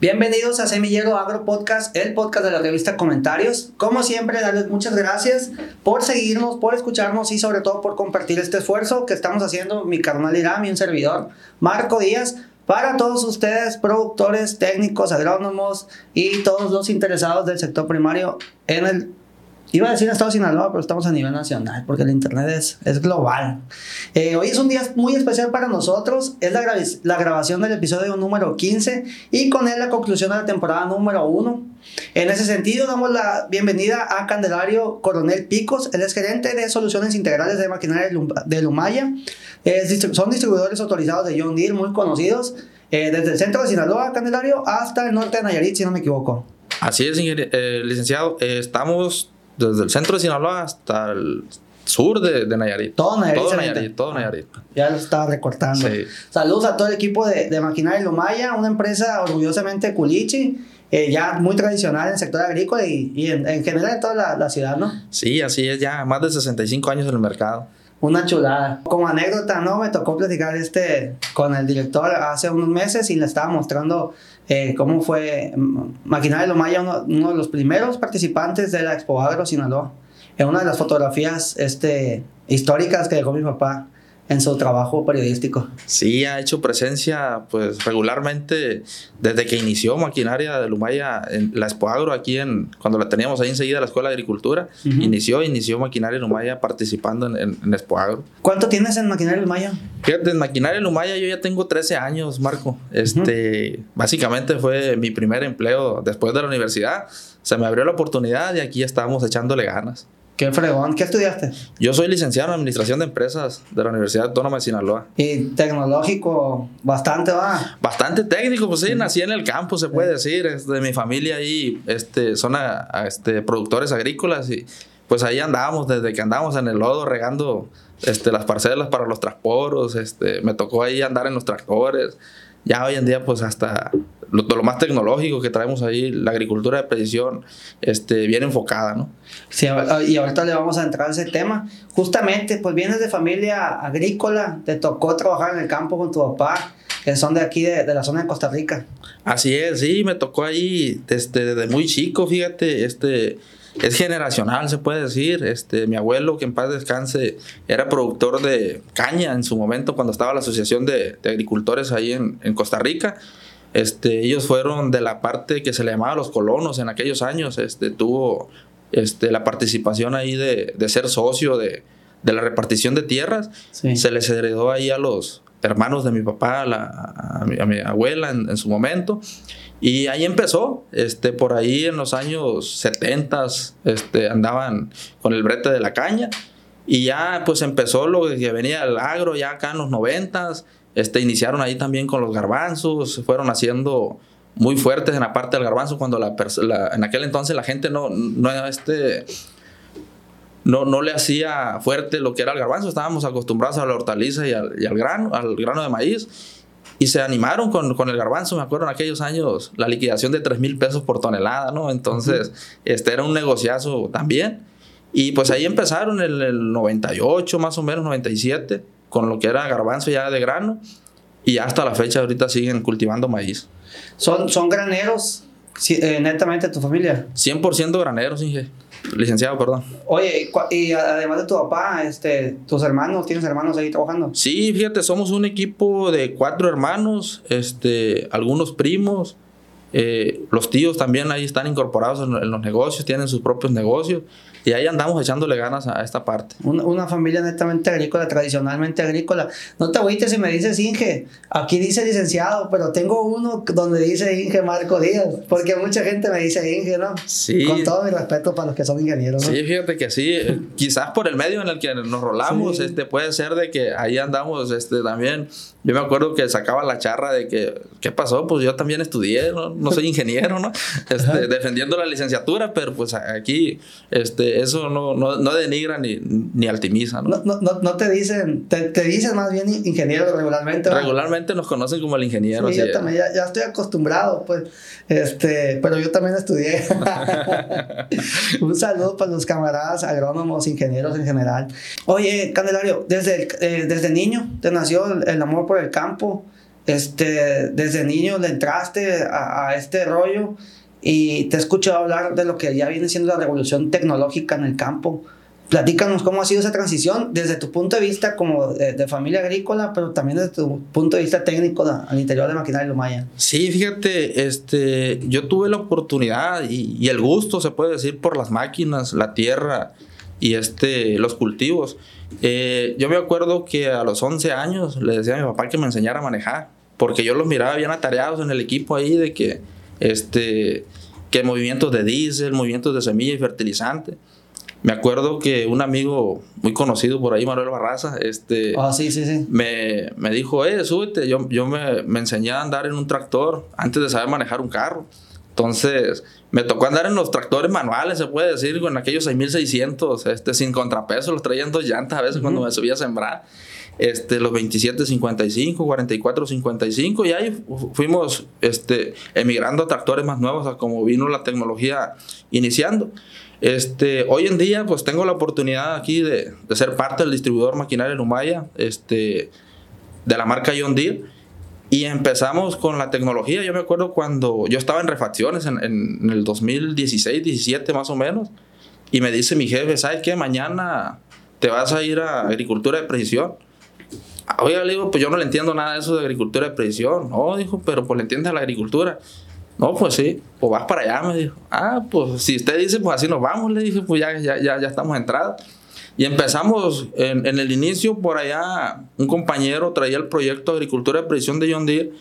Bienvenidos a Semillero Agro Podcast, el podcast de la revista Comentarios. Como siempre, darles muchas gracias por seguirnos, por escucharnos y sobre todo por compartir este esfuerzo que estamos haciendo mi carnal Irán y un servidor, Marco Díaz, para todos ustedes, productores, técnicos, agrónomos y todos los interesados del sector primario en el Iba a decir en Estado de Sinaloa, pero estamos a nivel nacional, porque el Internet es, es global. Eh, hoy es un día muy especial para nosotros, es la, la, grabación del episodio número 15 y con él la conclusión de la temporada número 1. En ese sentido, damos la bienvenida a Candelario Coronel Picos, él es gerente de soluciones integrales de maquinaria de Lumaya. son distribuidores autorizados de John Deere, muy conocidos, eh, desde el centro de Sinaloa, Candelario, hasta el norte de Nayarit, si no me equivoco. Así es, eh, licenciado. estamos desde el centro de Sinaloa hasta el sur de, Nayarit. Todo Nayarit. Todo Nayarit, todo Nayarit. Ya lo estaba recortando. Saludos a todo el equipo de, de Maquinaria Lumaya, una empresa orgullosamente culichi. Eh, ya muy tradicional en el sector agrícola y, y en, general en toda la, la, ciudad, ¿no? Sí, así es, ya más de 65 años en el mercado. Una chulada. Como anécdota, ¿no? Me tocó platicar este con el director hace unos meses y le estaba mostrando eh, cómo fue Maquinaria de Lomaya, uno, uno, de los primeros participantes de la Expo Agro Sinaloa. En una de las fotografías este, históricas que dejó mi papá en su trabajo periodístico. Sí, ha hecho presencia pues regularmente desde que inició Maquinaria de Lumaya en la Expoagro aquí en cuando la teníamos ahí enseguida la Escuela de Agricultura, inició inició Maquinaria Lumaya participando en, en, en, Expoagro. ¿Cuánto tienes en Maquinaria Lumaya? Fíjate, en Maquinaria Lumaya yo ya tengo 13 años, Marco. Este, básicamente fue mi primer empleo después de la universidad. Se me abrió la oportunidad y aquí estábamos echándole ganas. Qué fregón. ¿Qué estudiaste? Yo soy licenciado en Administración de Empresas de la Universidad Autónoma de Sinaloa. ¿Y tecnológico bastante va? Bastante técnico, pues sí, nací en el campo, se puede decir. de mi familia ahí este, son a, este, productores agrícolas y pues ahí andábamos desde que andábamos en el lodo regando este, las parcelas para los transporos. Este, me tocó ahí andar en los tractores. Ya hoy en día, pues hasta lo, lo, más tecnológico que traemos ahí, la agricultura de precisión, este, bien enfocada, ¿no? Sí, y ahorita le vamos a entrar a ese tema. Justamente, pues vienes de familia agrícola, te tocó trabajar en el campo con tu papá, que son de aquí, de, de la zona de Costa Rica. Así es, sí, me tocó ahí desde, desde muy chico, fíjate, este es generacional, se puede decir. Este, mi abuelo, que en paz descanse, era productor de caña en su momento cuando estaba la Asociación de, de Agricultores ahí en, en, Costa Rica. Este, ellos fueron de la parte que se le llamaba los colonos en aquellos años. Este, tuvo este, la participación ahí de, de ser socio de, de, la repartición de tierras. Sí. Se les heredó ahí a los hermanos de mi papá, a, la, a, mi, a mi, abuela en, en su momento. Y ahí empezó, este, por ahí en los años 70 este, andaban con el brete de la caña y ya pues empezó lo que venía el agro ya acá en los 90 este, iniciaron ahí también con los garbanzos, se fueron haciendo muy fuertes en la parte del garbanzo cuando la, la en aquel entonces la gente no, no, este, no, no le hacía fuerte lo que era el garbanzo, estábamos acostumbrados a la hortaliza y al, y al grano, al grano de maíz y se animaron con, con, el garbanzo, me acuerdo en aquellos años, la liquidación de 3 mil pesos por tonelada, ¿no? Entonces, uh -huh. este era un negociazo también. Y pues ahí empezaron en el, el 98, más o menos, 97, con lo que era garbanzo ya de grano. Y hasta la fecha ahorita siguen cultivando maíz. ¿Son, son graneros eh, netamente tu familia? 100% graneros, Inge. Licenciado, perdón. Oye, y además de tu papá, este, tus hermanos, ¿tienes hermanos ahí trabajando? Sí, fíjate, somos un equipo de cuatro hermanos, este, algunos primos, eh, los tíos también ahí están incorporados en, en, los negocios, tienen sus propios negocios. Y ahí andamos echándole ganas a esta parte. Una, una familia netamente agrícola, tradicionalmente agrícola. No te agüites si me dices Inge. Aquí dice licenciado, pero tengo uno donde dice Inge Marco Díaz. Porque mucha gente me dice Inge, ¿no? Sí. Con todo mi respeto para los que son ingenieros, ¿no? Sí, fíjate que sí. Quizás por el medio en el que nos rolamos, sí. este, puede ser de que ahí andamos este, también. Yo me acuerdo que sacaba la charra de que, ¿qué pasó? Pues yo también estudié, no, no soy ingeniero, ¿no? Este, defendiendo la licenciatura, pero pues aquí, este, eso no, no, no denigra ni, ni altimiza, ¿no? No, no, no te dicen, te, te, dicen más bien ingeniero regularmente. Regularmente nos conocen como el ingeniero. Sí, yo también, ya, ya, estoy acostumbrado, pues, este, pero yo también estudié. Un saludo para los camaradas agrónomos, ingenieros en general. Oye, Candelario, desde, eh, desde niño te nació el, el amor por el campo. este, desde niño le entraste a, a este rollo y te he escuchado hablar de lo que ya viene siendo la revolución tecnológica en el campo. Platícanos cómo ha sido esa transición desde tu punto de vista como de, familia agrícola, pero también desde tu punto de vista técnico al interior de Maquinaria Lumaya. Sí, fíjate, este, yo tuve la oportunidad y, y, el gusto, se puede decir, por las máquinas, la tierra y este, los cultivos. Eh, yo me acuerdo que a los 11 años le decía a mi papá que me enseñara a manejar, porque yo los miraba bien atareados en el equipo ahí de que, este, que movimientos de diésel, movimientos de semilla y fertilizante. Me acuerdo que un amigo muy conocido por ahí, Manuel Barraza, este, oh, sí, sí, sí. Me, me, dijo, eh, súbete. Yo, yo me, me, enseñé a andar en un tractor antes de saber manejar un carro. Entonces, me tocó andar en los tractores manuales, se puede decir, con aquellos 6600, este, sin contrapeso, los traían dos llantas a veces cuando me subía a sembrar. Este, los 2755, 4455, y ahí fuimos este, emigrando a tractores más nuevos, a como vino la tecnología iniciando. Este, hoy en día, pues tengo la oportunidad aquí de, de ser parte del distribuidor maquinaria Lumaya, este, de la marca John Deere. Y empezamos con la tecnología. Yo me acuerdo cuando yo estaba en refacciones en, en, el 2016, 17 más o menos. Y me dice mi jefe, ¿sabes qué? Mañana te vas a ir a agricultura de precisión. Oiga, le digo, pues yo no le entiendo nada de eso de agricultura de precisión. No, dijo, pero pues le entiendes a la agricultura. No, pues sí, pues vas para allá, me dijo. Ah, pues si usted dice, pues así nos vamos, le dije, pues ya, ya, ya, ya estamos entrados. Y empezamos en, en, el inicio, por allá, un compañero traía el proyecto de agricultura de precisión de John Deere,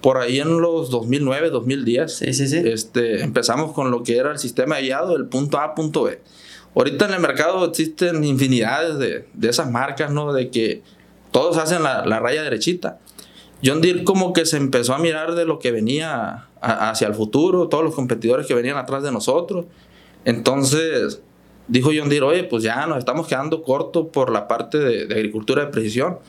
por ahí en los 2009, 2010. Sí, sí, sí. Este, empezamos con lo que era el sistema guiado del punto A a punto B. Ahorita en el mercado existen infinidades de, de esas marcas, ¿no? De que todos hacen la, la, raya derechita. John Deere como que se empezó a mirar de lo que venía hacia el futuro, todos los competidores que venían atrás de nosotros. Entonces, dijo John Deere, oye, pues ya nos estamos quedando cortos por la parte de, de, agricultura de precisión.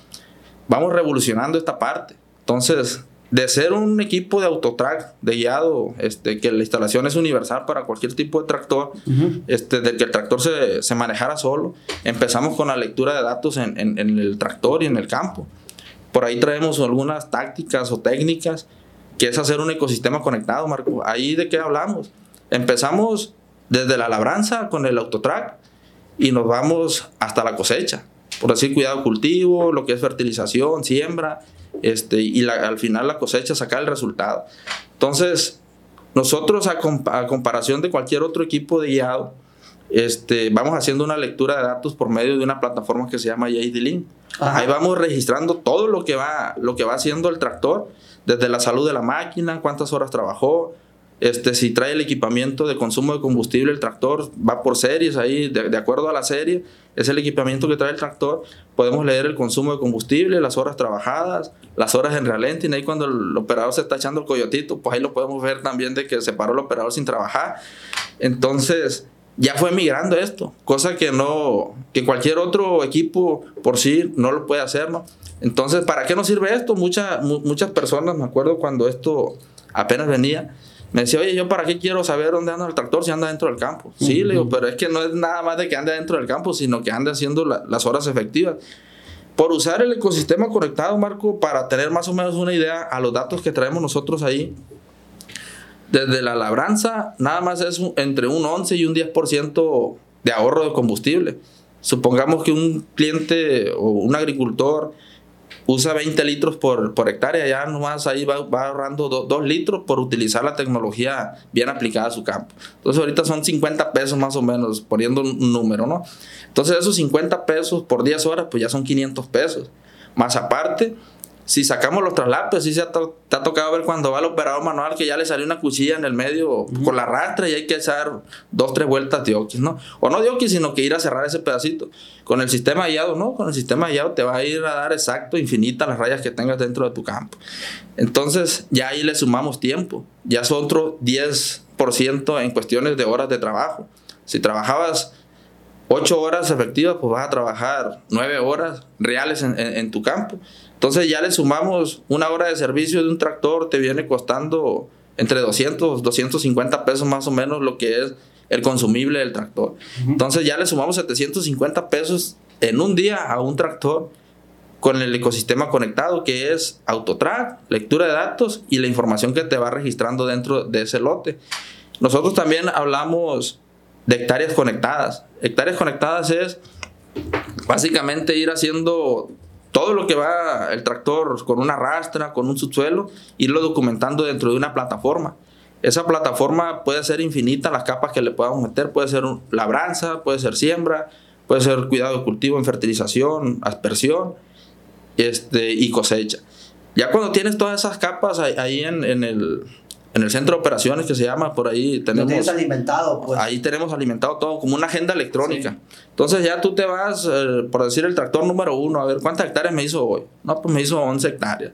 Vamos revolucionando esta parte. Entonces, de ser un equipo de autotrack, de guiado, este, que la instalación es universal para cualquier tipo de tractor, uh -huh. este, de que el tractor se, se, manejara solo, empezamos con la lectura de datos en, en, en el tractor y en el campo. Por ahí traemos algunas tácticas o técnicas, que es hacer un ecosistema conectado, Marco. Ahí de qué hablamos. Empezamos desde la labranza con el autotrack y nos vamos hasta la cosecha. Por decir, cuidado cultivo, lo que es fertilización, siembra, este, y la, al final la cosecha, sacar el resultado. Entonces, nosotros a, comp a, comparación de cualquier otro equipo de guiado, este, vamos haciendo una lectura de datos por medio de una plataforma que se llama JD-Link. Ahí vamos registrando todo lo que, va, lo que va haciendo el tractor, desde la salud de la máquina, cuántas horas trabajó, este, si trae el equipamiento de consumo de combustible, el tractor va por series ahí, de, de, acuerdo a la serie, es el equipamiento que trae el tractor. Podemos leer el consumo de combustible, las horas trabajadas, las horas en ralentí. Ahí cuando el operador se está echando el coyotito, pues ahí lo podemos ver también de que se paró el operador sin trabajar. Entonces, ya fue migrando esto, cosa que no, que cualquier otro equipo por sí no lo puede hacer, ¿no? Entonces, ¿para qué nos sirve esto? Mucha, muchas personas, me acuerdo cuando esto apenas venía, me decía, oye, ¿yo para qué quiero saber dónde anda el tractor si anda dentro del campo? Uh -huh. Sí, le digo, pero es que no es nada más de que ande dentro del campo, sino que ande haciendo la, las horas efectivas. Por usar el ecosistema conectado, Marco, para tener más o menos una idea a los datos que traemos nosotros ahí, desde la labranza, nada más es entre un 11 y un 10% de ahorro de combustible. Supongamos que un cliente o un agricultor usa 20 litros por, por hectárea, ya nomás ahí va, va ahorrando 2 litros por utilizar la tecnología bien aplicada a su campo. Entonces ahorita son 50 pesos más o menos, poniendo un número, ¿no? Entonces esos 50 pesos por 10 horas, pues ya son 500 pesos. Más aparte, si sacamos los traslapes, sí se ha to te ha tocado ver cuando va el operador manual que ya le salió una cuchilla en el medio uh -huh. con la rastra y hay que echar dos, tres vueltas de oquis, ¿no? O no de oquis, sino que ir a cerrar ese pedacito. Con el sistema guiado, ¿no? Con el sistema guiado te va a ir a dar exacto, infinita las rayas que tengas dentro de tu campo. Entonces, ya ahí le sumamos tiempo. Ya es otro 10% en cuestiones de horas de trabajo. Si trabajabas 8 horas efectivas, pues vas a trabajar 9 horas reales en, en, en tu campo. Entonces ya le sumamos una hora de servicio de un tractor, te viene costando entre 200, 250 pesos más o menos lo que es el consumible del tractor. Uh -huh. Entonces ya le sumamos 750 pesos en un día a un tractor con el ecosistema conectado que es autotrack, lectura de datos y la información que te va registrando dentro de ese lote. Nosotros también hablamos de hectáreas conectadas. Hectáreas conectadas es básicamente ir haciendo todo lo que va el tractor con una rastra, con un subsuelo, irlo documentando dentro de una plataforma. Esa plataforma puede ser infinita, las capas que le podamos meter, puede ser labranza, puede ser siembra, puede ser cuidado de cultivo en fertilización, aspersión este, y cosecha. Ya cuando tienes todas esas capas ahí, en, el, en el centro de operaciones que se llama, por ahí tenemos... tienes alimentado, pues. Ahí tenemos alimentado todo como una agenda electrónica. Entonces ya tú te vas, eh, por decir el tractor número uno, a ver cuántas hectáreas me hizo hoy. No, pues me hizo 11 hectáreas.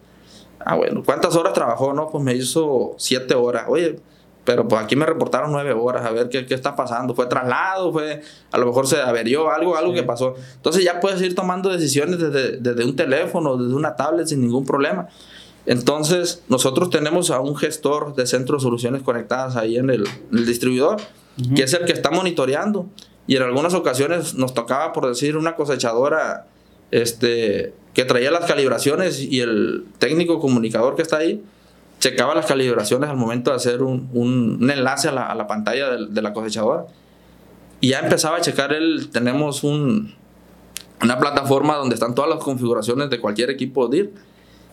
Ah, bueno, ¿cuántas horas trabajó? No, pues me hizo 7 horas. Oye, pero pues aquí me reportaron 9 horas, a ver qué, qué, está pasando. ¿Fue traslado? ¿Fue, a lo mejor se averió algo, algo que pasó? Entonces ya puedes ir tomando decisiones desde, desde un teléfono, desde una tablet sin ningún problema. Entonces, nosotros tenemos a un gestor de centro de soluciones conectadas ahí en el, el distribuidor, que es el que está monitoreando. Y en algunas ocasiones nos tocaba, por decir, una cosechadora este, que traía las calibraciones y el técnico comunicador que está ahí checaba las calibraciones al momento de hacer un, un, enlace a la, a la pantalla de, de, la cosechadora. Y ya empezaba a checar él, tenemos un, una plataforma donde están todas las configuraciones de cualquier equipo DIR.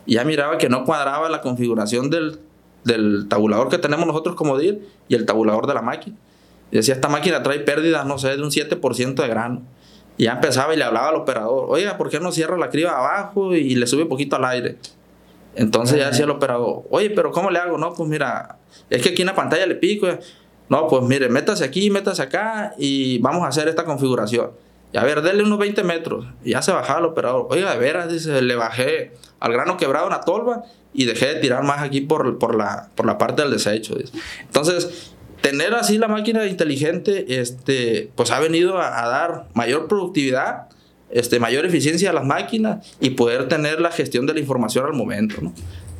Y ya miraba que no cuadraba la configuración del, del tabulador que tenemos nosotros como DIR y el tabulador de la máquina. Y decía, esta máquina trae pérdidas, no sé, de un 7% de grano. Y ya empezaba y le hablaba al operador, oiga, ¿por qué no cierra la criba abajo y le sube poquito al aire? Entonces ya decía el operador, oye, pero ¿cómo le hago? No, pues mira, es que aquí en la pantalla le pico. No, pues mire, métase aquí, métase acá y vamos a hacer esta configuración. Y a ver, denle unos 20 metros. Y ya se bajaba el operador. Oiga, de veras, dice, le bajé al grano quebrado una tolva y dejé de tirar más aquí por, por, la, por la parte del desecho. Dice. Entonces, tener así la máquina inteligente, este, pues ha venido a, a, dar mayor productividad, este, mayor eficiencia a las máquinas y poder tener la gestión de la información al momento. ¿no?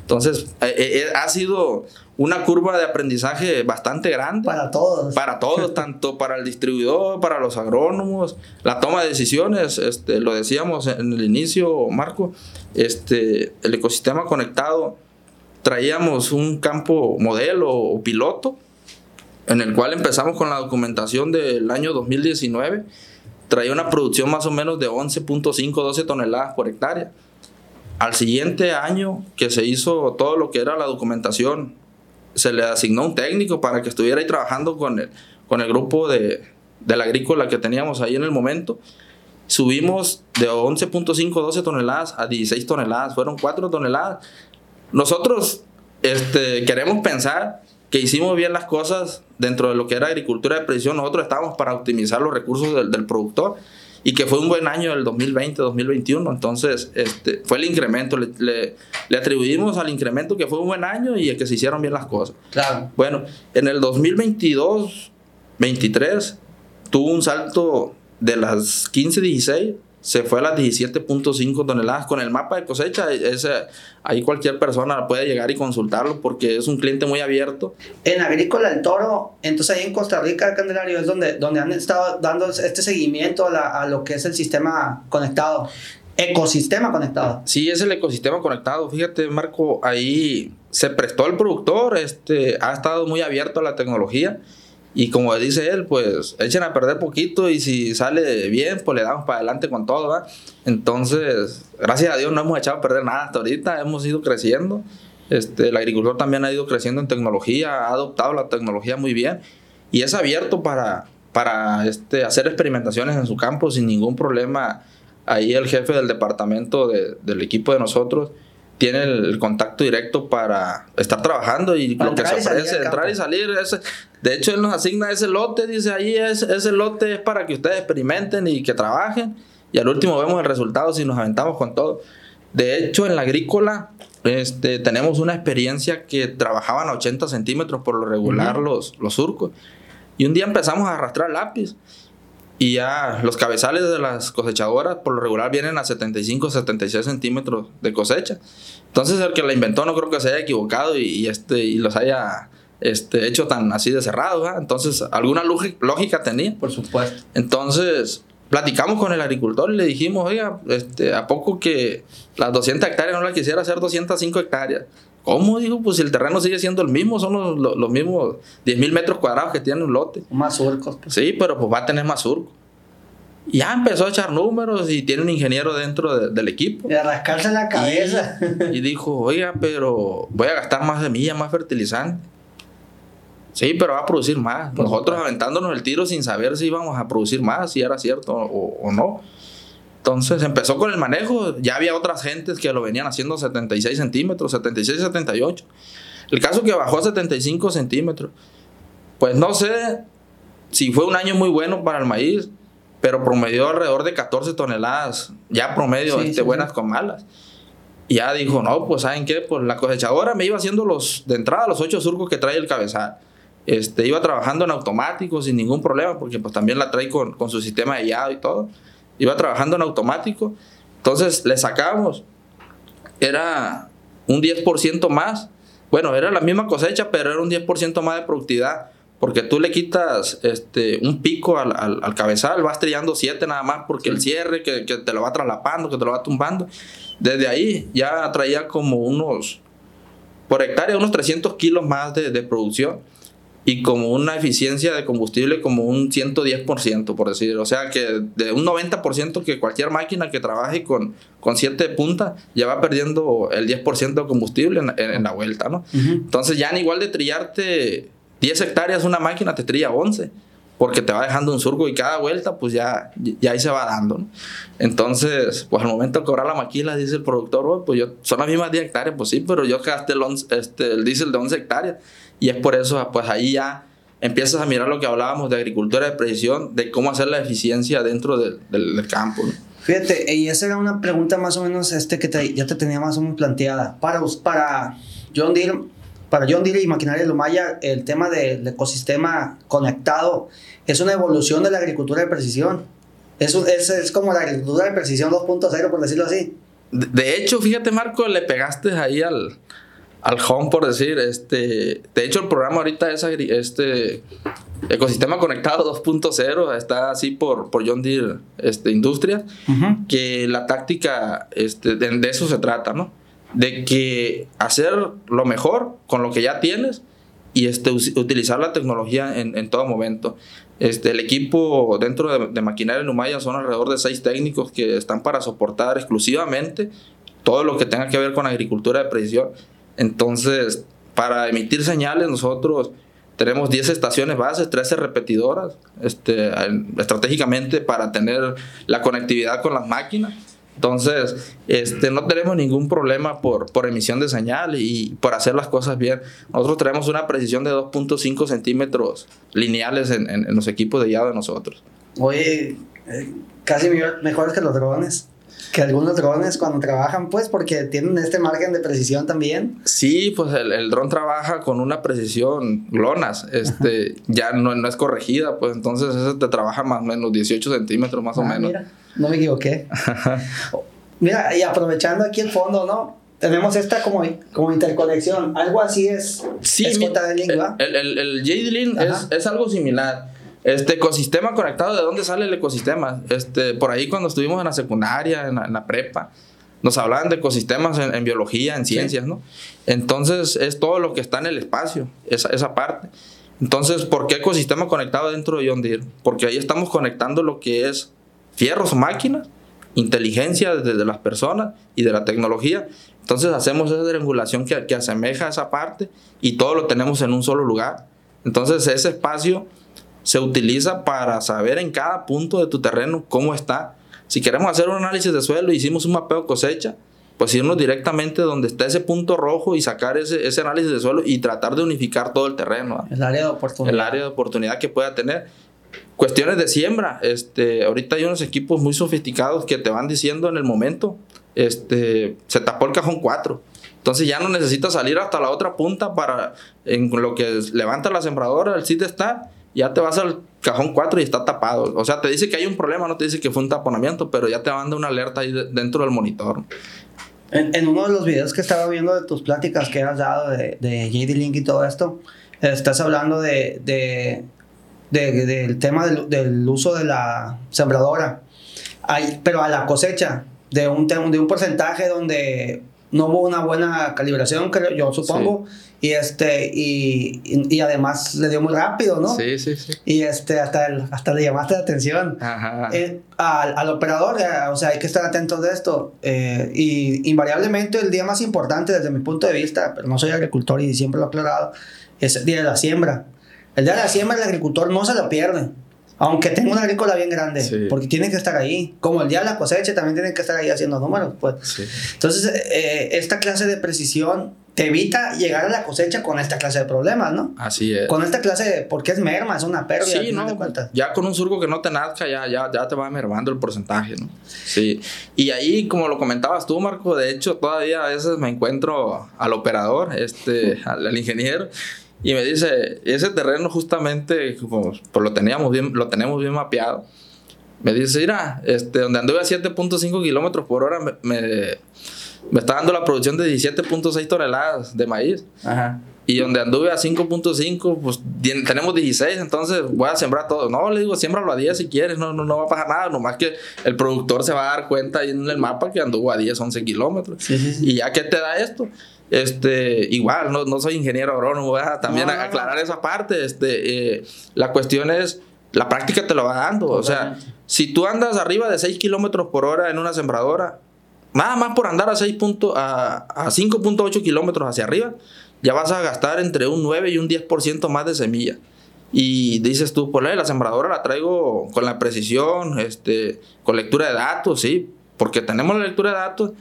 Entonces, eh, eh, ha sido una curva de aprendizaje bastante grande. Para todos. Para todos, tanto para el distribuidor, para los agrónomos, la toma de decisiones, este, lo decíamos en el inicio, Marco, este, el ecosistema conectado, traíamos un campo modelo o piloto en el cual empezamos con la documentación del año 2019, traía una producción más o menos de 11.5, 12 toneladas por hectárea. Al siguiente año que se hizo todo lo que era la documentación, se le asignó un técnico para que estuviera ahí trabajando con el, con el grupo de, de la agrícola que teníamos ahí en el momento. Subimos de 11.5, 12 toneladas a 16 toneladas, fueron 4 toneladas. Nosotros este, queremos pensar que hicimos bien las cosas dentro de lo que era agricultura de precisión. Nosotros estábamos para optimizar los recursos del, del productor y que fue un buen año el 2020-2021. Entonces, este, fue el incremento. Le, le, le, atribuimos al incremento que fue un buen año y que se hicieron bien las cosas. Claro. Bueno, en el 2022-23 tuvo un salto de las 15-16 se fue a las 17.5 toneladas con el mapa de cosecha. Ese, ahí cualquier persona puede llegar y consultarlo porque es un cliente muy abierto. En Agrícola El Toro, entonces ahí en Costa Rica, Candelario, es donde, donde han estado dando este seguimiento a, la, a lo que es el sistema conectado. Ecosistema conectado. Sí, es el ecosistema conectado. Fíjate, Marco, ahí se prestó el productor, este, ha estado muy abierto a la tecnología. Y como dice él, pues echen a perder poquito y si sale bien, pues le damos para adelante con todo, ¿va? Entonces, gracias a Dios no hemos echado a perder nada hasta ahorita, hemos ido creciendo. Este, el agricultor también ha ido creciendo en tecnología, ha adoptado la tecnología muy bien y es abierto para, para este, hacer experimentaciones en su campo sin ningún problema. Ahí el jefe del departamento de, del equipo de nosotros tiene el contacto directo para estar trabajando y para lo que se ofrece, entrar y salir. Ese, de hecho, él nos asigna ese lote, dice ahí, es, ese lote es para que ustedes experimenten y que trabajen. Y al último vemos el resultado si nos aventamos con todo. De hecho, en la agrícola este, tenemos una experiencia que trabajaban a 80 centímetros por lo regular uh -huh. los, los surcos. Y un día empezamos a arrastrar lápiz. Y ya los cabezales de las cosechadoras por lo regular vienen a 75, 76 centímetros de cosecha. Entonces el que la inventó no creo que se haya equivocado y, y este, y los haya este, hecho tan así de cerrado. ¿verdad? Entonces alguna lógica tenía. Por supuesto. Entonces platicamos con el agricultor y le dijimos, oiga, este, ¿a poco que las 200 hectáreas no las quisiera hacer 205 hectáreas? ¿Cómo? Dijo, pues si el terreno sigue siendo el mismo, son los, los, mismos 10 mil metros cuadrados que tiene un lote. Más surcos. Pues. Sí, pero pues va a tener más surcos. Y ya empezó a echar números y tiene un ingeniero dentro del equipo. Y a rascarse la cabeza. Y, dijo, oiga, pero voy a gastar más semilla, más fertilizante. Sí, pero va a producir más. Nosotros aventándonos el tiro sin saber si íbamos a producir más, si era cierto o, o no. Entonces empezó con el manejo, ya había otras gentes que lo venían haciendo 76 centímetros, 76, 78. El caso que bajó a 75 centímetros, pues no sé si fue un año muy bueno para el maíz, pero promedió alrededor de 14 toneladas, ya promedio, este, buenas con malas. Y ya dijo, no, pues ¿saben qué? Pues la cosechadora me iba haciendo los, de entrada los ocho surcos que trae el cabezal. Este, iba trabajando en automático sin ningún problema, porque pues también la trae con, con su sistema de guiado y todo iba trabajando en automático. Entonces le sacamos, era un 10% más. Bueno, era la misma cosecha, pero era un 10% más de productividad. Porque tú le quitas este, un pico al, al, cabezal, vas trillando 7 nada más, porque el cierre que, que, te lo va traslapando, que te lo va tumbando. Desde ahí ya traía como unos, por hectárea, unos 300 kilos más de, de producción y como una eficiencia de combustible como un 110%, por decir. O sea que de un 90% que cualquier máquina que trabaje con, con 7 puntas ya va perdiendo el 10% de combustible en, la vuelta, ¿no? Entonces ya en igual de trillarte 10 hectáreas una máquina te trilla 11 porque te va dejando un surco y cada vuelta pues ya, ya ahí se va dando. ¿no? Entonces, pues al momento de cobrar la maquila, dice el productor, pues yo, son las mismas 10 hectáreas, pues sí, pero yo gasté el, este, el diésel de 11 hectáreas y es por eso, pues ahí ya empiezas a mirar lo que hablábamos de agricultura de precisión, de cómo hacer la eficiencia dentro del, del, campo. Fíjate, y esa era una pregunta más o menos este que te, ya te tenía más o menos planteada. Para, para John Deere, para John Deere y Maquinaria Lumaya, el tema del ecosistema conectado es una evolución de la agricultura de precisión. Es, es, es como la agricultura de precisión 2.0, por decirlo así. De hecho, fíjate, Marco, le pegaste ahí al, al home, por decir. Este, de hecho, el programa ahorita es este ecosistema conectado 2.0, está así por, por John Deere este, Industria, que la táctica este, de, eso se trata, ¿no? De que hacer lo mejor con lo que ya tienes y este, utilizar la tecnología en, en todo momento. Este, el equipo dentro de, de Maquinaria Numaya son alrededor de seis técnicos que están para soportar exclusivamente todo lo que tenga que ver con agricultura de precisión entonces, para emitir señales nosotros tenemos 10 estaciones bases, 13 repetidoras, este, estratégicamente para tener la conectividad con las máquinas. Entonces, este, no tenemos ningún problema por, por emisión de señal y por hacer las cosas bien. Nosotros tenemos una precisión de 2.5 centímetros lineales en, en, los equipos de guiado de nosotros. Oye, eh, casi mejores que los drones que algunos drones cuando trabajan, pues, porque tienen este margen de precisión también. Sí, pues el, el dron trabaja con una precisión glonas, este, ya no, no, es corregida, pues entonces ese te trabaja más o menos 18 centímetros más o ah, menos. Mira, no me equivoqué. mira, y aprovechando aquí el fondo, ¿no? Tenemos esta como, como interconexión, algo así es. Sí, el, el, el JD-Link es, es algo similar. Este ecosistema conectado, ¿de dónde sale el ecosistema? Este, por ahí cuando estuvimos en la secundaria, en la, prepa, nos hablaban de ecosistemas en, biología, en ciencias, ¿no? Entonces es todo lo que está en el espacio, esa, esa parte. Entonces, ¿por qué ecosistema conectado dentro de John Deere? Porque ahí estamos conectando lo que es fierros o máquinas, inteligencia desde las personas y de la tecnología. Entonces hacemos esa triangulación que, que asemeja a esa parte y todo lo tenemos en un solo lugar. Entonces ese espacio se utiliza para saber en cada punto de tu terreno cómo está. Si queremos hacer un análisis de suelo hicimos un mapeo cosecha, pues irnos directamente donde está ese punto rojo y sacar ese, ese análisis de suelo y tratar de unificar todo el terreno. El área de oportunidad. El área de oportunidad que pueda tener. Cuestiones de siembra. Este, ahorita hay unos equipos muy sofisticados que te van diciendo en el momento, este, se tapó el cajón 4. Entonces ya no necesitas salir hasta la otra punta para, en lo que levanta la sembradora, el sitio está, ya te vas al cajón 4 y está tapado. O sea, te dice que hay un problema, no te dice que fue un taponamiento, pero ya te manda una alerta ahí dentro del monitor. En, en, uno de los videos que estaba viendo de tus pláticas que has dado de, de JD Link y todo esto, estás hablando de, de del tema del, del, uso de la sembradora, Hay, pero a la cosecha, de un, de un porcentaje donde no hubo una buena calibración, creo, yo supongo. Y este, y, y, además le dio muy rápido, ¿no? Sí, sí, sí. Y este, hasta, el, hasta le llamaste la atención eh, al, al, operador, eh, o sea, hay que estar atentos de esto. Eh, y invariablemente el día más importante desde mi punto de vista, pero no soy agricultor y siempre lo he aclarado, es el día de la siembra. El día de la siembra el agricultor no se lo pierde. Aunque tenga una agrícola bien grande, porque tiene que estar ahí. Como el día de la cosecha, también tienen que estar ahí haciendo números. Pues. Entonces, eh, esta clase de precisión te evita llegar a la cosecha con esta clase de problemas, ¿no? Así es. Con esta clase de, porque es merma, es una pérdida. Sí, no, ya con un surco que no te nazca, ya, ya, ya te va mermando el porcentaje, ¿no? Sí. Y ahí, como lo comentabas tú, Marco, de hecho, todavía a veces me encuentro al operador, este, al ingeniero, y me dice, ese terreno justamente, pues, lo, teníamos bien, lo tenemos bien mapeado. Me dice, mira, este, donde anduve a 7.5 kilómetros por hora, me, me, está dando la producción de 17.6 toneladas de maíz. Ajá. Y donde anduve a 5.5, pues tenemos 16, entonces voy a sembrar todo. No, le digo, siembralo a 10 si quieres, no, no, no va a pasar nada, nomás que el productor se va a dar cuenta ahí en el mapa que anduvo a 10, 11 kilómetros. Sí, sí, sí. Y ya que te da esto, este, igual, no, no soy ingeniero agrónomo, también aclarar esa parte. Este, eh, la cuestión es, la práctica te lo va dando. O sea, si tú andas arriba de 6 kilómetros por hora en una sembradora, nada más por andar a, 6 a, a 5.8 kilómetros hacia arriba, ya vas a gastar entre un 9 y un 10% más de semilla. Y dices tú, pues la sembradora la traigo con la precisión, este, con lectura de datos, sí, porque tenemos la lectura de datos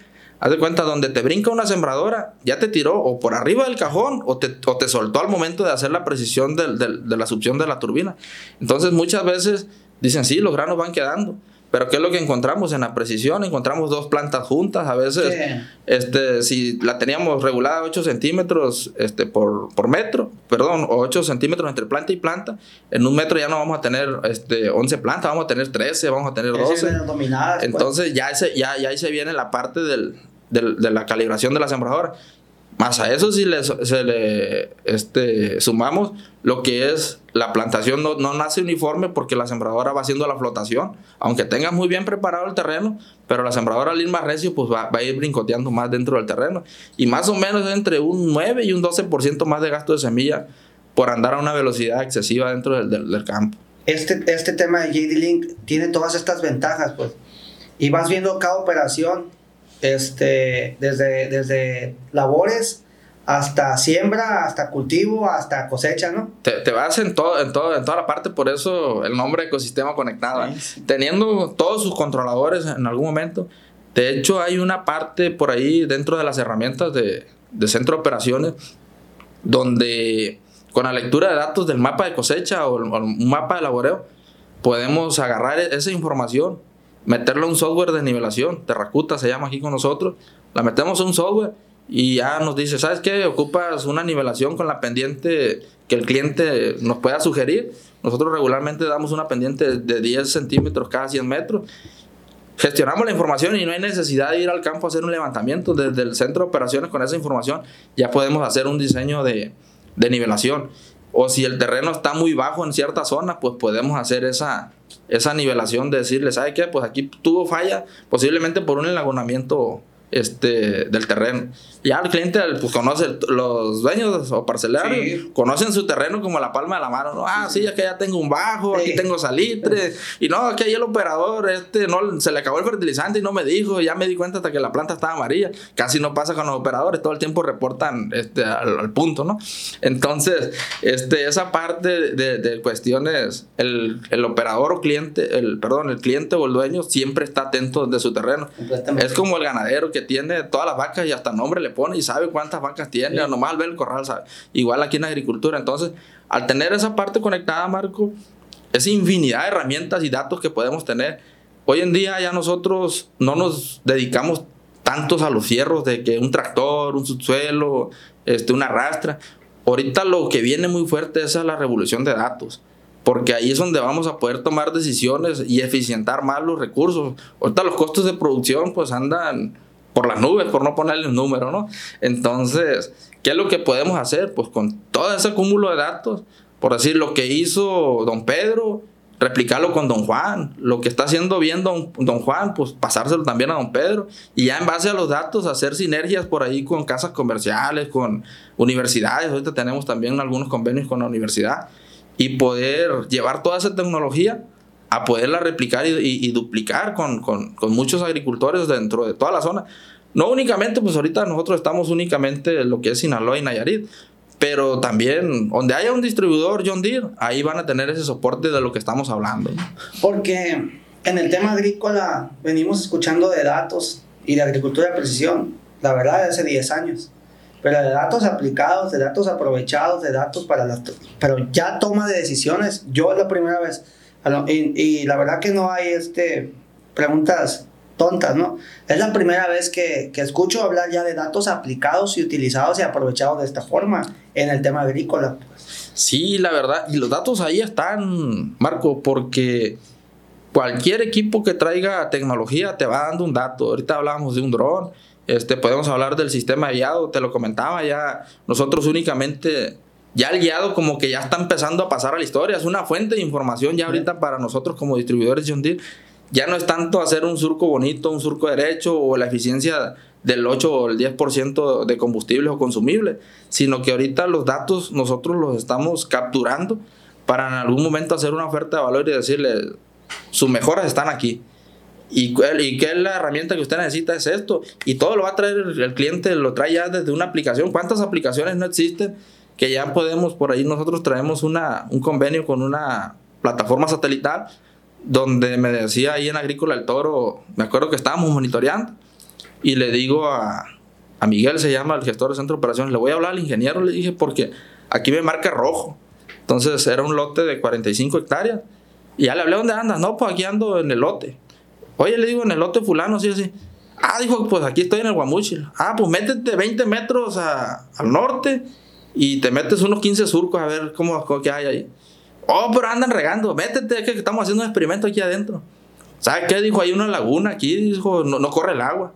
Haz de cuenta, donde te brinca una sembradora, ya te tiró o por arriba del cajón o te, o te soltó al momento de hacer la precisión de la succión de la turbina. Entonces muchas veces dicen, sí, los granos van quedando. Pero ¿qué es lo que encontramos en la precisión? Encontramos dos plantas juntas. A veces, este, si la teníamos regulada a 8 centímetros este, por, por metro, perdón, o 8 centímetros entre planta y planta, en un metro ya no vamos a tener este, 11 plantas, vamos a tener 13, vamos a tener 12. Pues. Entonces ya, ese, ya, ya ahí se viene la parte del, de la calibración de la sembradora. Más a eso si le, se le este, sumamos lo que es la plantación. No, no, nace uniforme porque la sembradora va haciendo la flotación, aunque tengas muy bien preparado el terreno, pero la sembradora al ir más recio pues va, va, a ir brincoteando más dentro del terreno. Y más o menos entre un 9 y un 12% más de gasto de semilla por andar a una velocidad excesiva dentro del, del, del campo. Este, este tema de JD Link tiene todas estas ventajas pues. Y vas viendo cada operación este, desde, desde labores hasta siembra, hasta cultivo, hasta cosecha, ¿no? Te, te, vas en todo, en todo, en toda la parte, por eso el nombre ecosistema conectado. Teniendo todos sus controladores en algún momento. De hecho, hay una parte por ahí dentro de las herramientas de, de centro de operaciones donde con la lectura de datos del mapa de cosecha o, o un mapa de laboreo podemos agarrar e-, esa información meterlo a un software de nivelación, Terracuta se llama aquí con nosotros, la metemos a un software y ya nos dice, ¿sabes qué? Ocupas una nivelación con la pendiente que el cliente nos pueda sugerir. Nosotros regularmente damos una pendiente de 10 centímetros cada 100 metros. Gestionamos la información y no hay necesidad de ir al campo a hacer un levantamiento. Desde el centro de operaciones con esa información ya podemos hacer un diseño de, de nivelación. O si el terreno está muy bajo en cierta zona, pues podemos hacer esa, esa nivelación de decirle, ¿sabe qué? Pues aquí tuvo falla, posiblemente por un enlagonamiento este, del terreno. Ya el cliente pues, conoce, los dueños o parcelarios conocen su terreno como la palma de la mano. ¿no? Ah, sí, es que ya tengo un bajo, aquí tengo salitre. Y no, aquí hay el operador, este, no, se le acabó el fertilizante y no me dijo. Ya me di cuenta hasta que la planta estaba amarilla. Casi no pasa con los operadores, todo el tiempo reportan este, al, punto, ¿no? Entonces, este, esa parte de, de cuestiones, el, el, operador o cliente, el, perdón, el cliente o el dueño siempre está atento de su terreno. Es como el ganadero que tiene todas las vacas y hasta nombre le pone y sabe cuántas vacas tiene, nomás al ver el corral sabe. Igual aquí en la agricultura. Entonces, al tener esa parte conectada, Marco, esa infinidad de herramientas y datos que podemos tener, hoy en día ya nosotros no nos dedicamos tantos a los fierros de que un tractor, un subsuelo, este, una rastra. Ahorita lo que viene muy fuerte es la revolución de datos porque ahí es donde vamos a poder tomar decisiones y eficientar más los recursos. Ahorita los costos de producción pues andan por las nubes, por no ponerle un número, ¿no? Entonces, ¿qué es lo que podemos hacer? Pues con todo ese cúmulo de datos, por decir, lo que hizo don Pedro, replicarlo con don Juan. Lo que está haciendo bien don, don Juan, pues pasárselo también a don Pedro. Y ya en base a los datos, hacer sinergias por ahí con casas comerciales, con universidades. Ahorita tenemos también algunos convenios con la universidad. Y poder llevar toda esa tecnología a poderla replicar y, duplicar con, muchos agricultores dentro de toda la zona. No únicamente, pues ahorita nosotros estamos únicamente en lo que es Sinaloa y Nayarit, pero también donde haya un distribuidor John Deere, ahí van a tener ese soporte de lo que estamos hablando. Porque en el tema agrícola venimos escuchando de datos y de agricultura de precisión, la verdad, de hace 10 años. Pero de datos aplicados, de datos aprovechados, de datos para las... Pero ya toma de decisiones, yo la primera vez y, la verdad que no hay este, preguntas tontas, ¿no? Es la primera vez que, que, escucho hablar ya de datos aplicados y utilizados y aprovechados de esta forma en el tema agrícola. Pues. Sí, la verdad, y los datos ahí están, Marco, porque cualquier equipo que traiga tecnología te va dando un dato. Ahorita hablábamos de un dron, este, podemos hablar del sistema de guiado, te lo comentaba ya, nosotros únicamente ya el guiado como que ya está empezando a pasar a la historia, es una fuente de información ya ahorita para nosotros como distribuidores de John Deere. Ya no es tanto hacer un surco bonito, un surco derecho o la eficiencia del 8 o el 10% de combustibles o consumibles, sino que ahorita los datos nosotros los estamos capturando para en algún momento hacer una oferta de valor y decirle, sus mejoras están aquí. Y, y qué es la herramienta que usted necesita es esto. Y todo lo va a traer el cliente, lo trae ya desde una aplicación. ¿Cuántas aplicaciones no existen? Que ya podemos, por ahí nosotros traemos una, un convenio con una plataforma satelital donde me decía ahí en Agrícola el Toro, me acuerdo que estábamos monitoreando y le digo a, a Miguel, se llama el gestor de centro de operaciones, le voy a hablar al ingeniero, le dije, porque aquí me marca rojo. Entonces era un lote de 45 hectáreas. Y ya le hablé, ¿dónde andas? No, pues aquí ando en el lote. Oye, le digo, en el lote fulano, sí, así. Ah, dijo, pues aquí estoy en el Guamuchil. Ah, pues métete 20 metros al norte y te metes unos 15 surcos a ver cómo, qué hay ahí. Oh, pero andan regando, métete, que estamos haciendo un experimento aquí adentro. ¿Sabes qué? Dijo, hay una laguna aquí, dijo, no, no corre el agua.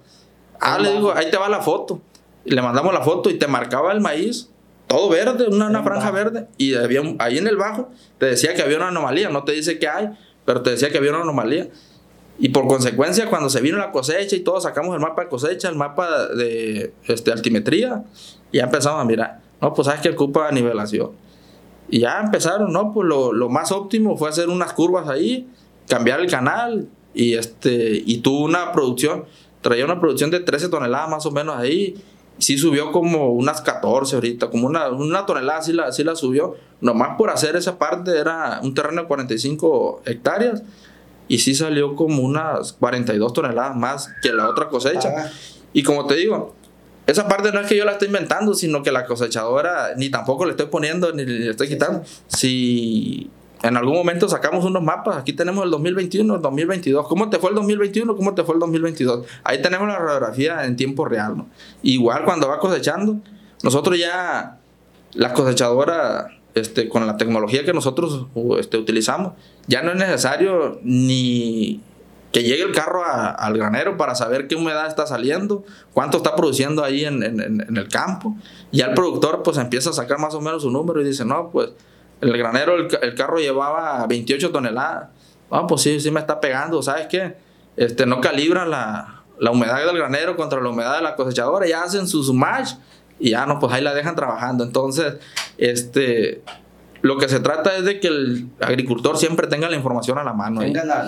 Ah, le digo, ahí te va la foto. Y le mandamos la foto y te marcaba el maíz, todo verde, una, una franja verde. Y había, ahí en el bajo te decía que había una anomalía, no te dice que hay, pero te decía que había una anomalía. Y por consecuencia, cuando se vino la cosecha y todos sacamos el mapa de cosecha, el mapa de este, altimetría, y ya empezamos a mirar. No, pues sabes que ocupa nivelación. Y ya empezaron, ¿no? Pues lo, lo, más óptimo fue hacer unas curvas ahí, cambiar el canal y este y tuvo una producción, traía una producción de 13 toneladas más o menos ahí. Sí subió como unas 14 ahorita, como una, una tonelada sí la, sí la subió. Nomás por hacer esa parte era un terreno de 45 hectáreas y sí salió como unas 42 toneladas más que la otra cosecha. Ah. Y como te digo, esa parte no es que yo la esté inventando, sino que la cosechadora ni tampoco le estoy poniendo ni le estoy quitando. Si en algún momento sacamos unos mapas, aquí tenemos el 2021, el 2022. ¿Cómo te fue el 2021? ¿Cómo te fue el 2022? Ahí tenemos la radiografía en tiempo real. ¿no? Igual cuando va cosechando, nosotros ya, la cosechadora, este, con la tecnología que nosotros este, utilizamos, ya no es necesario ni que llegue el carro al granero para saber qué humedad está saliendo, cuánto está produciendo ahí en, el campo. Y al productor pues empieza a sacar más o menos su número y dice, no, pues el granero, el, carro llevaba 28 toneladas. Ah, pues sí, sí me está pegando, ¿sabes qué? Este, no calibran la, humedad del granero contra la humedad de la cosechadora, ya hacen su, match y ya no, pues ahí la dejan trabajando. Entonces, este, lo que se trata es de que el agricultor siempre tenga la información a la mano. Tenga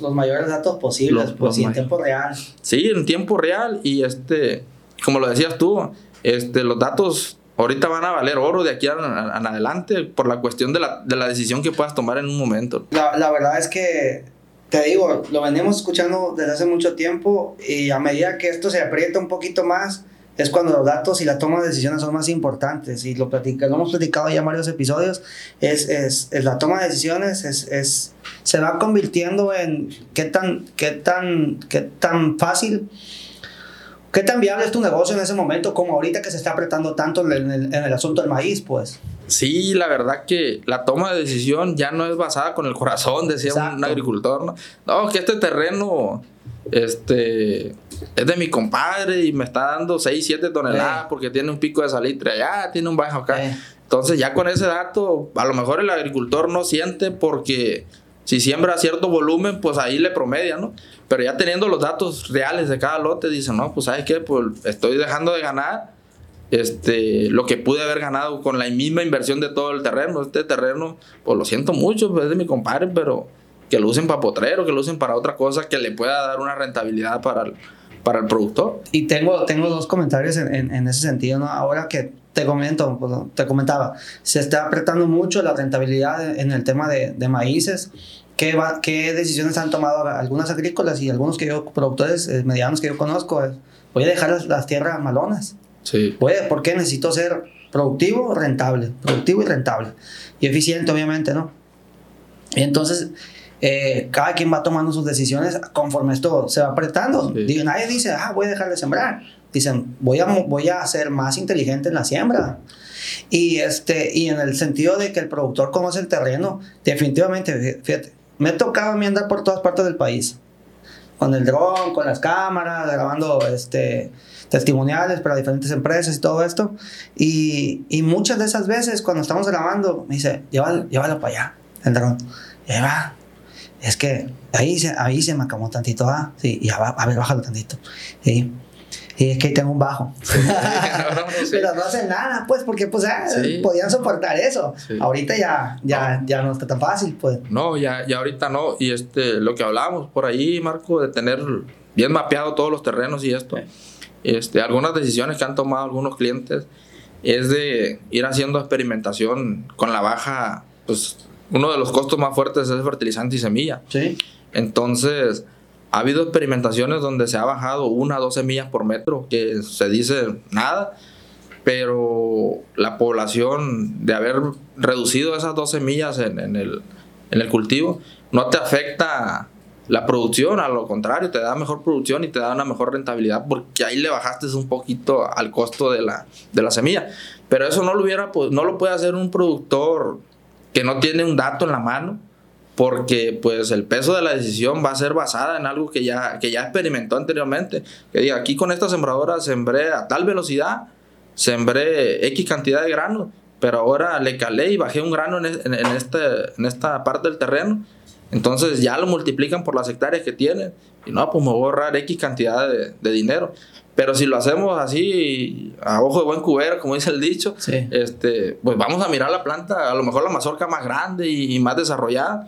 los mayores datos posibles, pues en tiempo real. Sí, en tiempo real. Y este, como lo decías tú, este, los datos ahorita van a valer oro de aquí en adelante por la cuestión de la, de la, decisión que puedas tomar en un momento. La, la verdad es que, te digo, lo venimos escuchando desde hace mucho tiempo y a medida que esto se aprieta un poquito más, es cuando los datos y la toma de decisiones son más importantes. Y lo, platica, lo hemos platicado ya en varios episodios. Es, es, es la toma de decisiones, es, es, se va convirtiendo en qué tan, qué tan, qué tan fácil, qué tan viable es tu negocio en ese momento, como ahorita que se está apretando tanto en el, en el asunto del maíz, pues. Sí, la verdad que la toma de decisión ya no es basada con el corazón, decía un agricultor. ¿no? no, que este terreno este es de mi compadre y me está dando 6, 7 toneladas porque tiene un pico de salitre allá, tiene un bajo acá. Entonces ya con ese dato, a lo mejor el agricultor no siente porque si siembra cierto volumen, pues ahí le promedia, ¿no? Pero ya teniendo los datos reales de cada lote, dicen, no, pues sabes qué, pues estoy dejando de ganar este, lo que pude haber ganado con la misma inversión de todo el terreno. Este terreno, pues lo siento mucho, pues es de mi compadre, pero que lo usen para potrero, que lo usen para otra cosa que le pueda dar una rentabilidad para el, para el productor. Y tengo, tengo dos comentarios en, en, ese sentido, ¿no? Ahora que te comento, pues, te comentaba, se está apretando mucho la rentabilidad en el tema de, de maíces. ¿Qué, va, ¿Qué decisiones han tomado algunas agrícolas y algunos que yo, productores eh, medianos que yo conozco? voy a dejar las, las tierras malonas. Sí. Voy ¿Por qué? Necesito ser productivo, rentable. Productivo y rentable. Y eficiente, obviamente, ¿no? Y entonces, eh, cada quien va tomando sus decisiones conforme esto se va apretando. nadie dice, ah, voy a dejar de sembrar. Dicen, voy a, voy a ser más inteligente en la siembra. Y, este, y en el sentido de que el productor conoce el terreno, definitivamente, fíjate, me he tocado a mí andar por todas partes del país. Con el dron, con las cámaras, grabando este, testimoniales para diferentes empresas y todo esto. Y, y muchas de esas veces cuando estamos grabando, me dice, llévalo, llévalo para allá, el dron. Y ahí va, es que ahí se, ahí se me acabó tantito, ah, sí, y a, a ver, bájalo tantito, sí. Y es que ahí tengo un bajo. Pero no hacen nada, pues, porque pues ah, podían soportar eso. Ahorita ya, ya, no. ya no está tan fácil, pues. No, ya, ya ahorita no. Y este, lo que hablábamos por ahí, Marco, de tener bien mapeado todos los terrenos y esto. Este, algunas decisiones que han tomado algunos clientes es de ir haciendo experimentación con la baja, pues uno de los costos más fuertes es fertilizante y semilla. Sí. Entonces, ha habido experimentaciones donde se ha bajado una o dos semillas por metro, que se dice nada, pero la población de haber reducido esas dos semillas en, el, en el cultivo no te afecta la producción, a lo contrario, te da mejor producción y te da una mejor rentabilidad porque ahí le bajaste un poquito al costo de la, de la semilla. Pero eso no lo, hubiera, no lo puede hacer un productor que no tiene un dato en la mano, porque pues el peso de la decisión va a ser basada en algo que ya, que ya experimentó anteriormente. Que diga, aquí con esta sembradora sembré a tal velocidad, sembré X cantidad de grano, pero ahora le calé y bajé un grano en, este, en esta parte del terreno. Entonces ya lo multiplican por las hectáreas que tiene. Y no, pues me voy a ahorrar X cantidad de dinero. Pero si lo hacemos así, a ojo de buen cubero, como dice el dicho, este, pues vamos a mirar la planta, a lo mejor la mazorca más grande y, más desarrollada,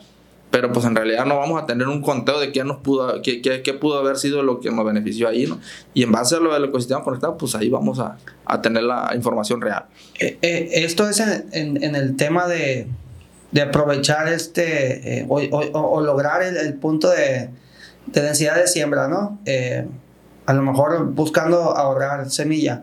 pero pues en realidad no vamos a tener un conteo de qué nos pudo, qué, qué, pudo haber sido lo que nos benefició ahí, ¿no? Y en base a lo del ecosistema conectado, pues ahí vamos a, a tener la información real. Eh, eh, esto es en, en, en, el tema de, de aprovechar este, eh, o, o, lograr el, el punto de, de, densidad de siembra, ¿no? A lo mejor buscando ahorrar semilla.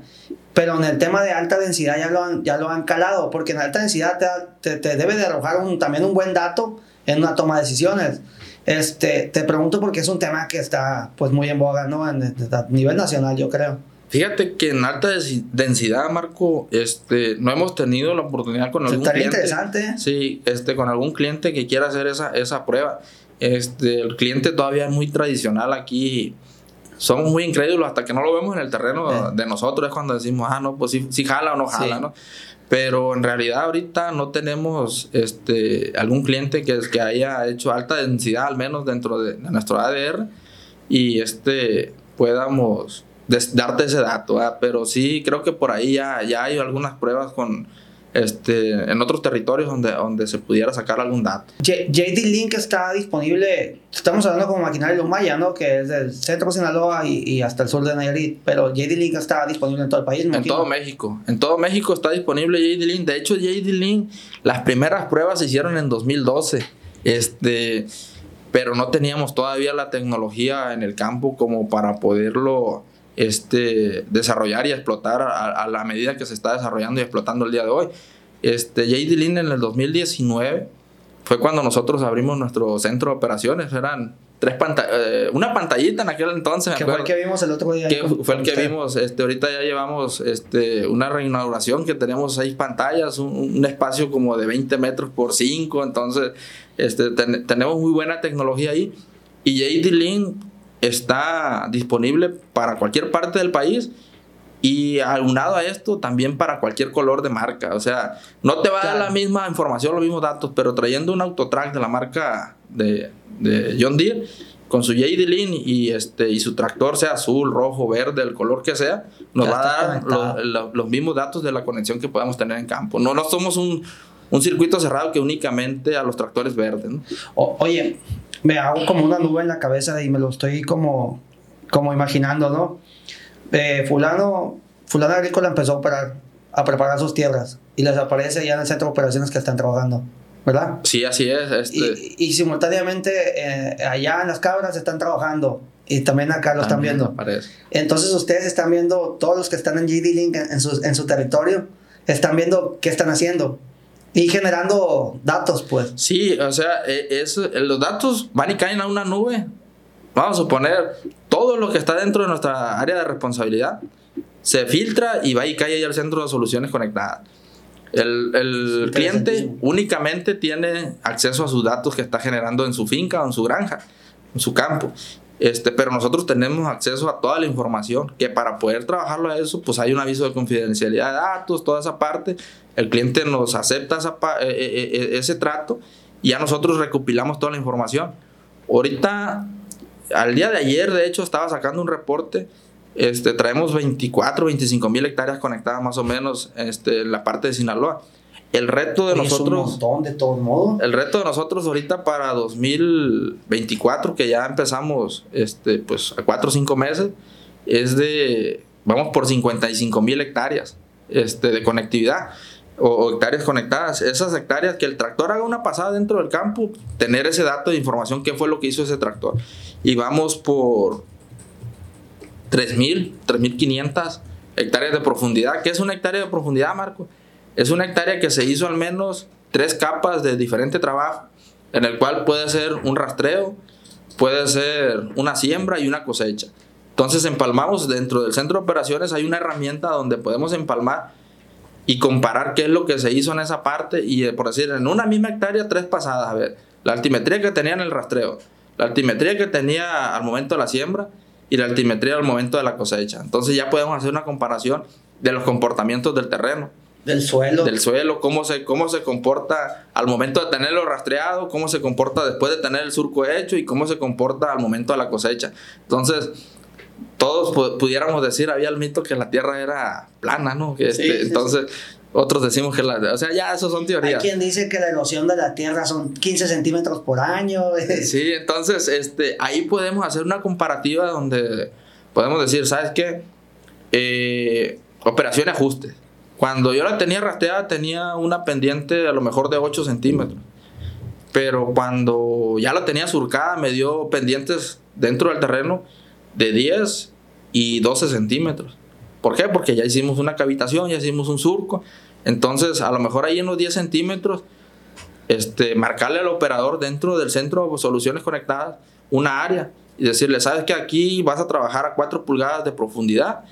Pero en el tema de alta densidad ya lo han, ya lo han calado, porque en alta densidad te, te, debe de arrojar un, también un buen dato en una toma de decisiones. Este, te pregunto porque es un tema que está pues muy en boga, ¿no? En, a nivel nacional, yo creo. Fíjate que en alta densidad, Marco, este, no hemos tenido la oportunidad con algún cliente. interesante. Sí, este, con algún cliente que quiera hacer esa, esa prueba. Este, el cliente todavía es muy tradicional aquí somos muy incrédulos hasta que no lo vemos en el terreno de nosotros, es cuando decimos, ah, no, pues sí, jala o no jala, ¿no? Pero en realidad ahorita no tenemos este, algún cliente que, que haya hecho alta densidad, al menos dentro de, nuestro ADR, y este, podamos darte ese dato, pero sí creo que por ahí ya, ya hay algunas pruebas con este, en otros territorios donde, donde se pudiera sacar algún dato. JD Link está disponible, estamos hablando como maquinaria Lumaya, ¿no? Que es del centro de Sinaloa y, y, hasta el sur de Nayarit, pero JD Link está disponible en todo el país. en todo México, en todo México está disponible JD Link. De hecho, JD Link, las primeras pruebas se hicieron en 2012. Este, pero no teníamos todavía la tecnología en el campo como para poderlo este, desarrollar y explotar a, la medida que se está desarrollando y explotando el día de hoy. Este, JD Lin en el 2019 fue cuando nosotros abrimos nuestro centro de operaciones. Eran tres eh, una pantallita en aquel entonces. Que fue el que vimos el otro día. Que fue el que vimos. Este, ahorita ya llevamos este, una reinauguración que tenemos seis pantallas, un, espacio como de 20 metros por 5. Entonces, este, tenemos muy buena tecnología ahí. Y JD está disponible para cualquier parte del país Y aunado a esto, también para cualquier color de marca. O sea, no te va a dar la misma información, los mismos datos, pero trayendo un autotrack de la marca de, de John Deere, con su JD Lean y, este, y su tractor sea azul, rojo, verde, el color que sea, nos va a dar los mismos datos de la conexión que podamos tener en campo. No, no somos un, un circuito cerrado que únicamente a los tractores verdes. ¿no? oye, me hago como una nube en la cabeza y me lo estoy como, como imaginando, ¿no? Eh, fulano, fulano agrícola empezó a operar, a preparar sus tierras y les aparece ya en el centro de operaciones que están trabajando. ¿verdad? Sí, así es. Este. Y, simultáneamente eh, allá en las cabras están trabajando y también acá lo están viendo. Entonces ustedes están viendo, todos los que están en GD Link en, su, en su territorio, están viendo qué están haciendo. Y generando datos, pues. Sí, o sea, e, es, los datos van y caen a una nube. Vamos a suponer, todo lo que está dentro de nuestra área de responsabilidad se filtra y va y cae al centro de soluciones conectadas. El, el cliente únicamente tiene acceso a sus datos que está generando en su finca o en su granja, en su campo. Este, pero nosotros tenemos acceso a toda la información, que para poder trabajarlo a eso, pues hay un aviso de confidencialidad de datos, toda esa parte. El cliente nos acepta eh, eh, eh, ese trato y ya nosotros recopilamos toda la información. Ahorita, al día de ayer, de hecho, estaba sacando un reporte este, traemos 24, 25 mil hectáreas conectadas más o menos este, en la parte de Sinaloa. El reto de nosotros. de todos modos. El reto de nosotros ahorita para 2024, que ya empezamos este, pues, a 4 o 5 meses, es de. Vamos por 55 mil hectáreas este, de conectividad o, hectáreas conectadas. Esas hectáreas que el tractor haga una pasada dentro del campo, tener ese dato de información, qué fue lo que hizo ese tractor. Y vamos por 3.000, 3.500 hectáreas de profundidad. ¿Qué es una hectárea de profundidad, Marco? Es una hectárea que se hizo al menos tres capas de diferente trabajo, en el cual puede ser un rastreo, puede ser una siembra y una cosecha. Entonces empalmamos dentro del centro de operaciones, hay una herramienta donde podemos empalmar y comparar qué es lo que se hizo en esa parte y eh, por decir, en una misma hectárea tres pasadas, a ver, la altimetría que tenía en el rastreo, la altimetría que tenía al momento de la siembra y la altimetría al momento de la cosecha. Entonces ya podemos hacer una comparación de los comportamientos del terreno. Del suelo. Del suelo, cómo se, cómo se comporta al momento de tenerlo rastreado, cómo se comporta después de tener el surco hecho y cómo se comporta al momento de la cosecha. Entonces, todos pudiéramos decir, había el mito que la tierra era plana, ¿no? Que este, entonces, otros decimos que la... O sea, ya eso son teorías. Hay quien dice que la erosión de la tierra son 15 centímetros por año. sí, entonces este, ahí podemos hacer una comparativa donde podemos decir, ¿sabes qué? Eh, operación ajuste. Cuando yo la tenía rastreada tenía una pendiente a lo mejor de 8 centímetros. Pero cuando ya la tenía surcada me dio pendientes dentro del terreno de 10 y 12 centímetros. ¿Por qué? Porque ya hicimos una cavitación, ya hicimos un surco. Entonces, a lo mejor ahí en los 10 centímetros, este, marcarle al operador dentro del centro de soluciones conectadas una área y decirle, sabes que aquí vas a trabajar a 4 pulgadas de profundidad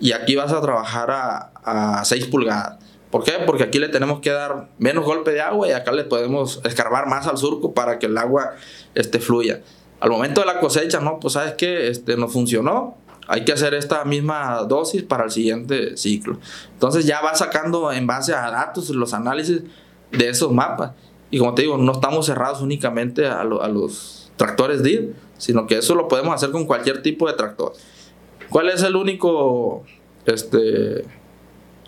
y aquí vas a trabajar a, a 6 pulgadas. ¿Por qué? Porque aquí le tenemos que dar menos golpe de agua y acá le podemos escarbar más al surco para que el agua este, fluya. Al momento de la cosecha, no, pues sabes que este, no funcionó, hay que hacer esta misma dosis para el siguiente ciclo. Entonces ya va sacando en base a datos los análisis de esos mapas. Y como te digo, no estamos cerrados únicamente a, los tractores DIR, sino que eso lo podemos hacer con cualquier tipo de tractor. ¿Cuál es el único este,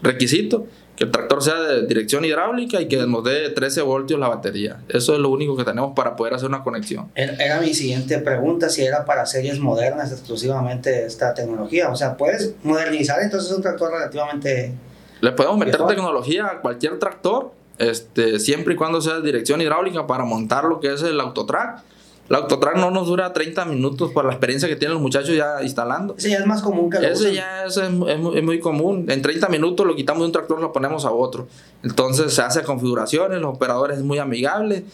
requisito? que el tractor sea de dirección hidráulica y que nos dé 13 voltios la batería. Eso es lo único que tenemos para poder hacer una conexión. Era mi siguiente pregunta, si era para series modernas exclusivamente esta tecnología. O sea, ¿puedes modernizar entonces un tractor relativamente... Le podemos meter tecnología a cualquier tractor, este, siempre y cuando sea de dirección hidráulica para montar lo que es el autotrack la autotrack no nos dura 30 minutos por la experiencia que tienen los muchachos ya instalando. Ese ya es más común que lo Ese ya es, es, muy, común. En 30 minutos lo quitamos de un tractor y lo ponemos a otro. Entonces se hace configuraciones, los operadores es muy amigable.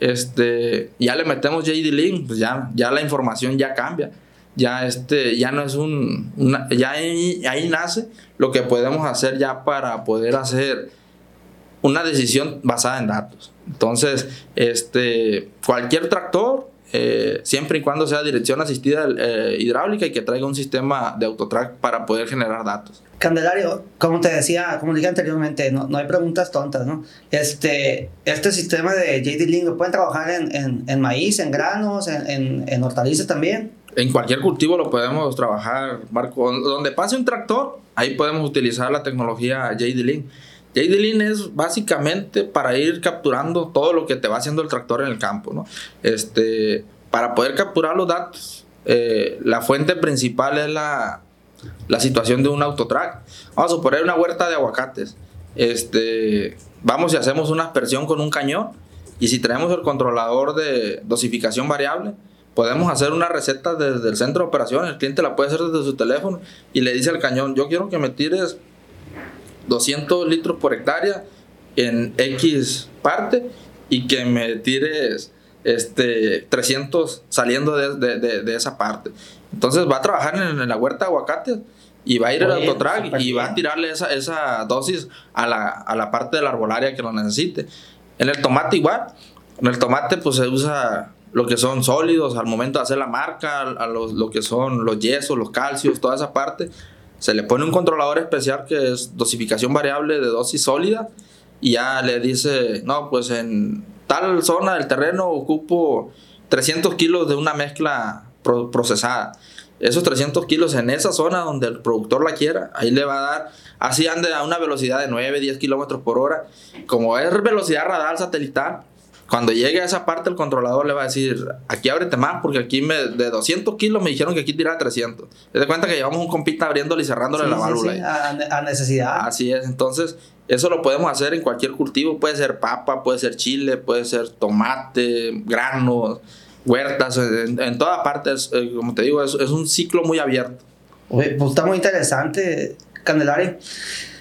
Este, ya le metemos JD Link, pues ya, ya la información ya cambia. Ya, este, ya no es un. ya ahí, ahí nace lo que podemos hacer ya para poder hacer una decisión basada en datos. Entonces, este, cualquier tractor eh, siempre y cuando sea dirección asistida eh, hidráulica y que traiga un sistema de autotrack para poder generar datos. Candelario, como te decía, como dije anteriormente, no, no hay preguntas tontas, ¿no? Este, este sistema de JD Link lo pueden trabajar en, en, en maíz, en granos, en, en, hortalizas también. En cualquier cultivo lo podemos trabajar, Marco. Donde pase un tractor, ahí podemos utilizar la tecnología JD-Link. JD-Link es básicamente para ir capturando todo lo que te va haciendo el tractor en el campo, ¿no? Este, para poder capturar los datos, eh, la fuente principal es la, la situación de un autotrack. Vamos a suponer una huerta de aguacates. Este, vamos y hacemos una aspersión con un cañón. Y si traemos el controlador de dosificación variable, podemos hacer una receta desde el centro de operaciones. El cliente la puede hacer desde su teléfono y le dice al cañón: Yo quiero que me tires 200 litros por hectárea en X parte y que me tires este, 300 saliendo de, de, de, esa parte. Entonces va a trabajar en, en la huerta de aguacates y va a ir el autotrack y va a tirarle esa, esa dosis a la, a la, parte de la arbolaria que lo necesite. En el tomate igual. En el tomate pues se usa lo que son sólidos al momento de hacer la marca, a los, lo que son los yesos, los calcios, toda esa parte. Se le pone un controlador especial que es dosificación variable de dosis sólida y ya le dice, no, pues en tal zona del terreno ocupo 300 kilos de una mezcla procesada. Esos 300 kilos en esa zona donde el productor la quiera, ahí le va a dar, así ande a una velocidad de 9, 10 kilómetros por hora. Como es velocidad radar satelital, cuando llegue a esa parte el controlador le va a decir, aquí ábrete más porque aquí me, de 200 kilos me dijeron que aquí tiraba 300. Te das cuenta que llevamos un compita abriéndole y cerrándole Sí, la sí, válvula. sí, ahí. a, a necesidad. Así es, entonces eso lo podemos hacer en cualquier cultivo, puede ser papa, puede ser chile, puede ser tomate, granos, huertas, en, en todas partes, eh, como te digo, es, es un ciclo muy abierto. Oye, pues está muy interesante, Candelario.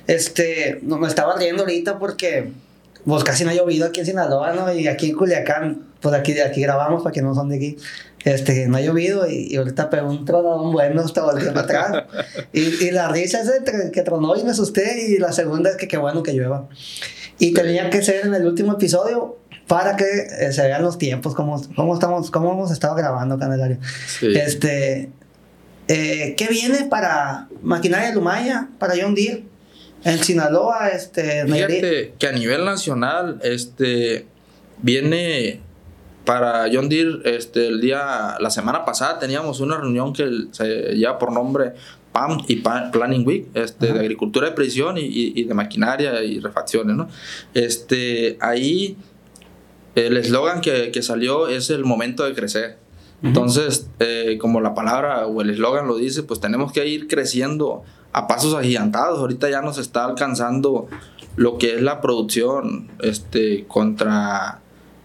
Este, no, me estaba riendo ahorita porque pues casi no ha llovido aquí en Sinaloa, ¿no? Y aquí en Culiacán, pues aquí, aquí grabamos para que no son de aquí. Este, no ha llovido y, y ahorita pegó un tronadón bueno hasta volviendo atrás. Y, y la risa es de que tronó y me asusté y la segunda es que qué bueno que llueva. Y tenía que ser en el último episodio para que eh, se vean los tiempos, cómo, cómo, estamos, cómo hemos estado grabando, Candelario. Sí. Este, eh, ¿Qué viene para Maquinaria Lumaya, para John Deere? En Sinaloa, este. Fíjate que a nivel nacional, este, viene para John Deere, este, el día, la semana pasada teníamos una reunión que se lleva por nombre PAM y Planning Week, este, Ajá. de agricultura de precisión y, y- y de maquinaria y refacciones, ¿no? Este, ahí el eslogan que, que salió es el momento de crecer. Entonces, eh, como la palabra o el eslogan lo dice, pues tenemos que ir creciendo a pasos agigantados. Ahorita ya nos está alcanzando lo que es la producción este, contra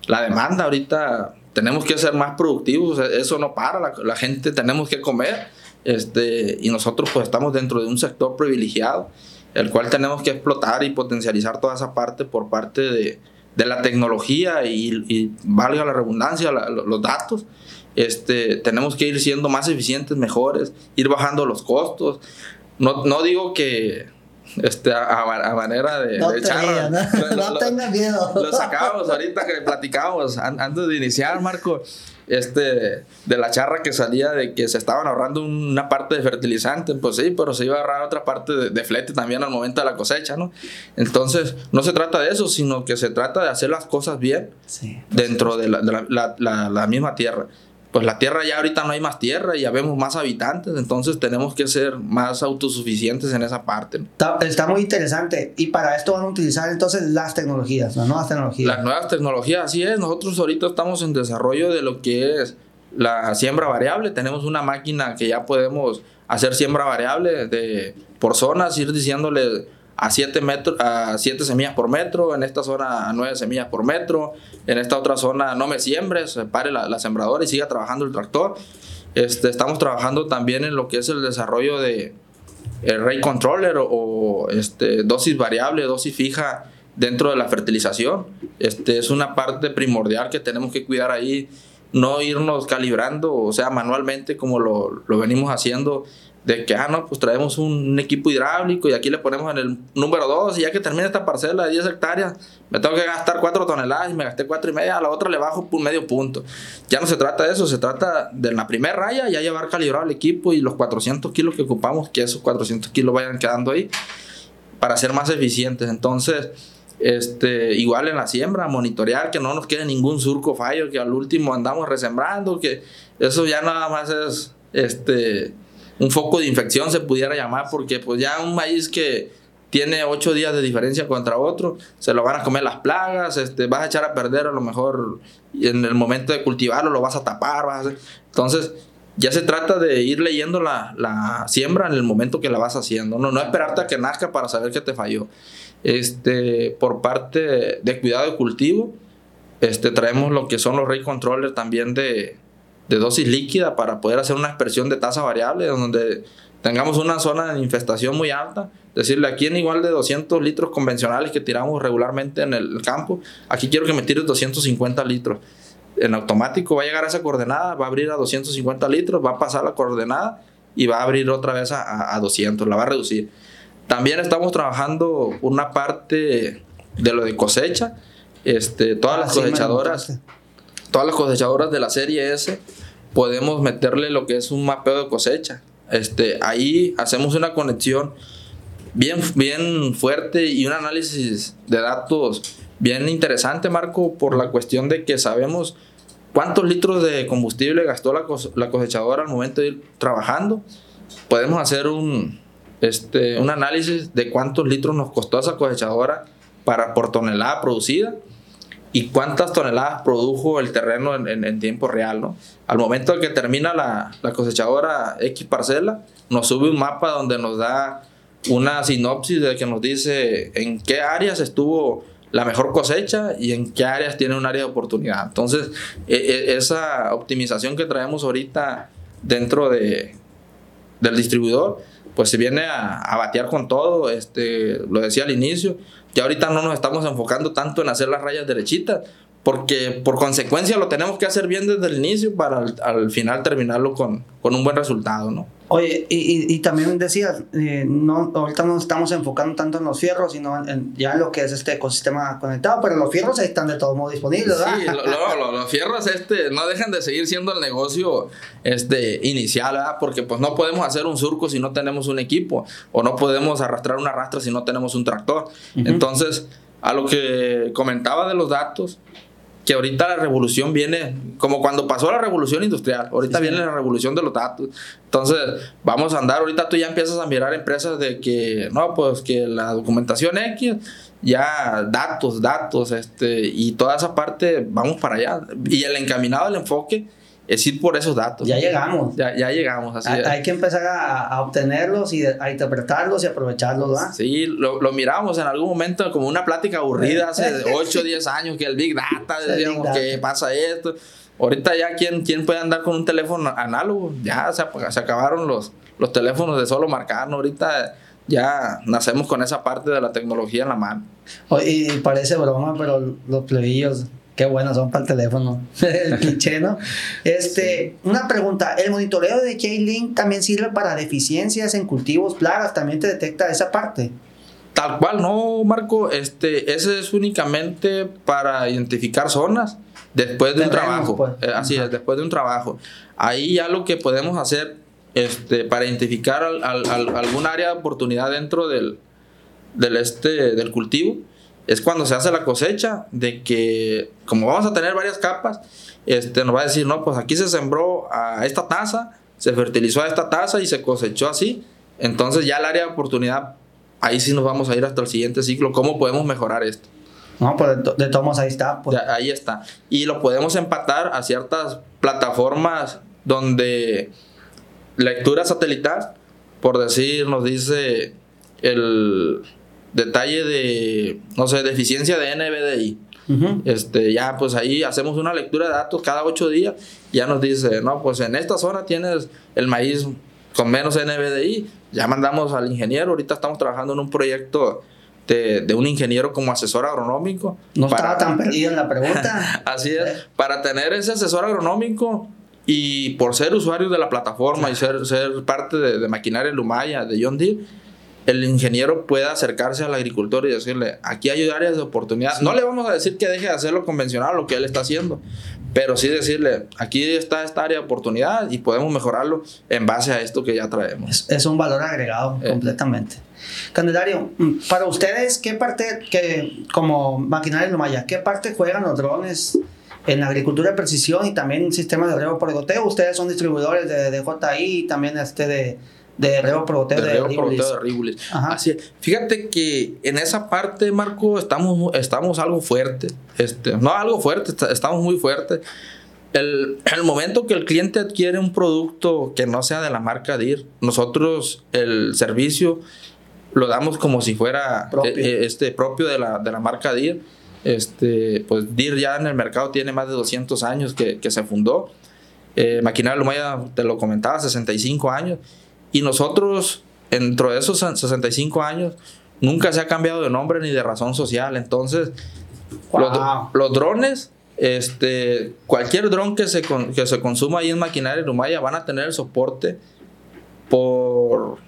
la demanda. Ahorita tenemos que ser más productivos, eso no para, la, la gente tenemos que comer. Este, y nosotros pues estamos dentro de un sector privilegiado, el cual tenemos que explotar y potencializar toda esa parte por parte de, de la tecnología y, y valga la redundancia, la- lo- los datos. Este, tenemos que ir siendo más eficientes, mejores, ir bajando los costos. No, no digo que este, a, manera de, No de charla, no, no tengas miedo. lo sacamos ahorita que platicamos an- antes de iniciar, Marco, este, de la charra que salía de que se estaban ahorrando una parte de fertilizante, pues sí, pero se iba a ahorrar otra parte de, de flete también al momento de la cosecha, ¿no? Entonces, no se trata de eso, sino que se trata de hacer las cosas bien Sí. dentro de la, de la- la- la- la misma tierra. Pues la tierra ya ahorita no hay más tierra y ya vemos más habitantes, entonces tenemos que ser más autosuficientes en esa parte. ¿no? Está, está muy interesante. Y para esto van a utilizar entonces las tecnologías, las nuevas tecnologías. Las nuevas tecnologías, así es. Nosotros ahorita estamos en desarrollo de lo que es la siembra variable. Tenemos una máquina que ya podemos hacer siembra variable de, por zonas, ir diciéndole a 7 metros, a siete semillas por metro, en esta zona a 9 semillas por metro, en esta otra zona no me siembres, pare la, la sembradora y siga trabajando el tractor. Este, estamos trabajando también en lo que es el desarrollo de el rate controller o, o, este, dosis variable, dosis fija dentro de la fertilización. Este, es una parte primordial que tenemos que cuidar ahí no irnos calibrando, o sea, manualmente como lo, lo venimos haciendo de que, ah, no, pues traemos un, equipo hidráulico y aquí le ponemos en el número 2 y ya que termine esta parcela de 10 hectáreas, me tengo que gastar 4 toneladas y me gasté 4 y media, a la otra le bajo un medio punto. Ya no se trata de eso, se trata de la primera raya ya llevar calibrado el equipo y los 400 kilos que ocupamos, que esos 400 kilos vayan quedando ahí para ser más eficientes. Entonces, este, igual en la siembra, monitorear que no nos quede ningún surco fallo, que al último andamos resembrando, que eso ya nada más es, este, un foco de infección se pudiera llamar, porque pues ya un maíz que tiene ocho días de diferencia contra otro, se lo van a comer las plagas, este, vas a echar a perder a lo mejor en el momento de cultivarlo lo vas a tapar, vas a entonces ya se trata de ir leyendo la, la, siembra en el momento que la vas haciendo, no, no esperarte a que nazca para saber que te falló. Este, por parte de cuidado de cultivo, este, traemos lo que son los ray controllers también de, de dosis líquida para poder hacer una expresión de tasa variable donde tengamos una zona de infestación muy alta. Decirle, aquí en igual de 200 litros convencionales que tiramos regularmente en el campo, aquí quiero que me tires 250 litros. En automático va a llegar a esa coordenada, va a abrir a 250 litros, va a pasar la coordenada y va a abrir otra vez a, a 200, la va a reducir. También estamos trabajando una parte de lo de cosecha. Este, todas las ah, cosechadoras todas las cosechadoras de la serie S podemos meterle lo que es un mapeo de cosecha. Este, ahí hacemos una conexión bien, bien fuerte y un análisis de datos bien interesante, Marco, por la cuestión de que sabemos cuántos litros de combustible gastó la, la cosechadora al momento de ir trabajando. Podemos hacer un, este, un análisis de cuántos litros nos costó esa cosechadora para por tonelada producida y cuántas toneladas produjo el terreno en, tiempo real, ¿no? Al momento que termina la, cosechadora X parcela, nos sube un mapa donde nos da una sinopsis de que nos dice en qué áreas estuvo la mejor cosecha y en qué áreas tiene un área de oportunidad. Entonces, e, e, esa optimización que traemos ahorita dentro de, del distribuidor, pues se viene a, a batear con todo, este, lo decía al inicio, ya ahorita no nos estamos enfocando tanto en hacer las rayas derechitas, porque por consecuencia lo tenemos que hacer bien desde el inicio para al, final terminarlo con, con, un buen resultado, ¿no? Oye, y, y, también decías, eh, no, ahorita no estamos enfocando tanto en los fierros, sino en, ya en lo que es este ecosistema conectado, pero los fierros ahí están de todo modo disponibles, ¿verdad? Sí, los fierros este, no dejan de seguir siendo el negocio este, inicial, ¿verdad? Porque pues no podemos hacer un surco si no tenemos un equipo, o no podemos arrastrar una rastra si no tenemos un tractor. Entonces, a lo que comentaba de los datos, que ahorita la revolución viene, como cuando pasó la revolución industrial, ahorita viene la revolución de los datos. Entonces, vamos a andar, ahorita tú ya empiezas a mirar empresas de que, no, pues que la documentación X, ya datos, datos, este, y toda esa parte, vamos para allá. Y el encaminado, el enfoque, es ir por esos datos. Ya llegamos. Ya, ya llegamos, así hay, hay, que empezar a, a, obtenerlos y a interpretarlos y aprovecharlos, ¿verdad? Sí, lo, lo miramos en algún momento como una plática aburrida hace 8 o 10 años que el Big Data, decíamos que pasa esto. Ahorita ya, ¿quién, ¿quién puede andar con un teléfono análogo? Ya se, se acabaron los, los teléfonos de solo marcar, ¿no? Ahorita ya nacemos con esa parte de la tecnología en la mano. Y parece broma, pero los plebillos Qué buenos son para el teléfono. el cliché, ¿no? Este, una pregunta. ¿El monitoreo de K-Link también sirve para deficiencias en cultivos, plagas? ¿También te detecta esa parte? Tal cual, no, Marco. Este, ese es únicamente para identificar zonas después de un trabajo. Pues. Eh, así es, después de un trabajo. Ahí ya lo que podemos hacer este, para identificar algún área de oportunidad dentro del, del, este, del cultivo es cuando se hace la cosecha, de que como vamos a tener varias capas, este, nos va a decir, no, pues aquí se sembró a esta taza, se fertilizó a esta taza y se cosechó así. Entonces ya el área de oportunidad, ahí sí nos vamos a ir hasta el siguiente ciclo. ¿Cómo podemos mejorar esto? No, pues de, todos ahí está. Pues. ahí está. Y lo podemos empatar a ciertas plataformas donde lectura satelital, por decir, nos dice el detalle de, no sé, deficiencia de NBDI. este, ya pues ahí hacemos una lectura de datos cada ocho días, ya nos dice, no, pues en esta zona tienes el maíz con menos NBDI, ya mandamos al ingeniero, ahorita estamos trabajando en un proyecto de, un ingeniero como asesor agronómico. No estaba tan perdido en la pregunta. Así es, para tener ese asesor agronómico y por ser usuario de la plataforma y ser, ser parte de, de maquinaria Lumaya, de John Deere, el ingeniero puede acercarse al agricultor y decirle, aquí hay áreas de oportunidad. No le vamos a decir que deje de hacer lo convencional, lo que él está haciendo, pero sí decirle, aquí está esta área de oportunidad y podemos mejorarlo en base a esto que ya traemos. Es, un valor agregado eh. completamente. Candelario, para ustedes, ¿qué parte, que, como maquinaria Lumaya, qué parte juegan los drones en la agricultura de precisión y también en sistemas de riego por goteo? Ustedes son distribuidores de, de JI y también este de de riego por de, de, Así Fíjate que en esa parte, Marco, estamos, estamos algo fuerte. Este, no algo fuerte, estamos muy fuertes. El, el, momento que el cliente adquiere un producto que no sea de la marca DIR, nosotros el servicio lo damos como si fuera propio, eh, eh, este, propio de, la, de la marca DIR. Este, pues DIR ya en el mercado tiene más de 200 años que, que se fundó. Eh, Maquinaria Lumaya, te lo comentaba, 65 años. Y nosotros, dentro de esos 65 años, nunca se ha cambiado de nombre ni de razón social. Entonces, los, drones, este, cualquier dron que se, que se consuma ahí en maquinaria en Umaya van a tener el soporte por,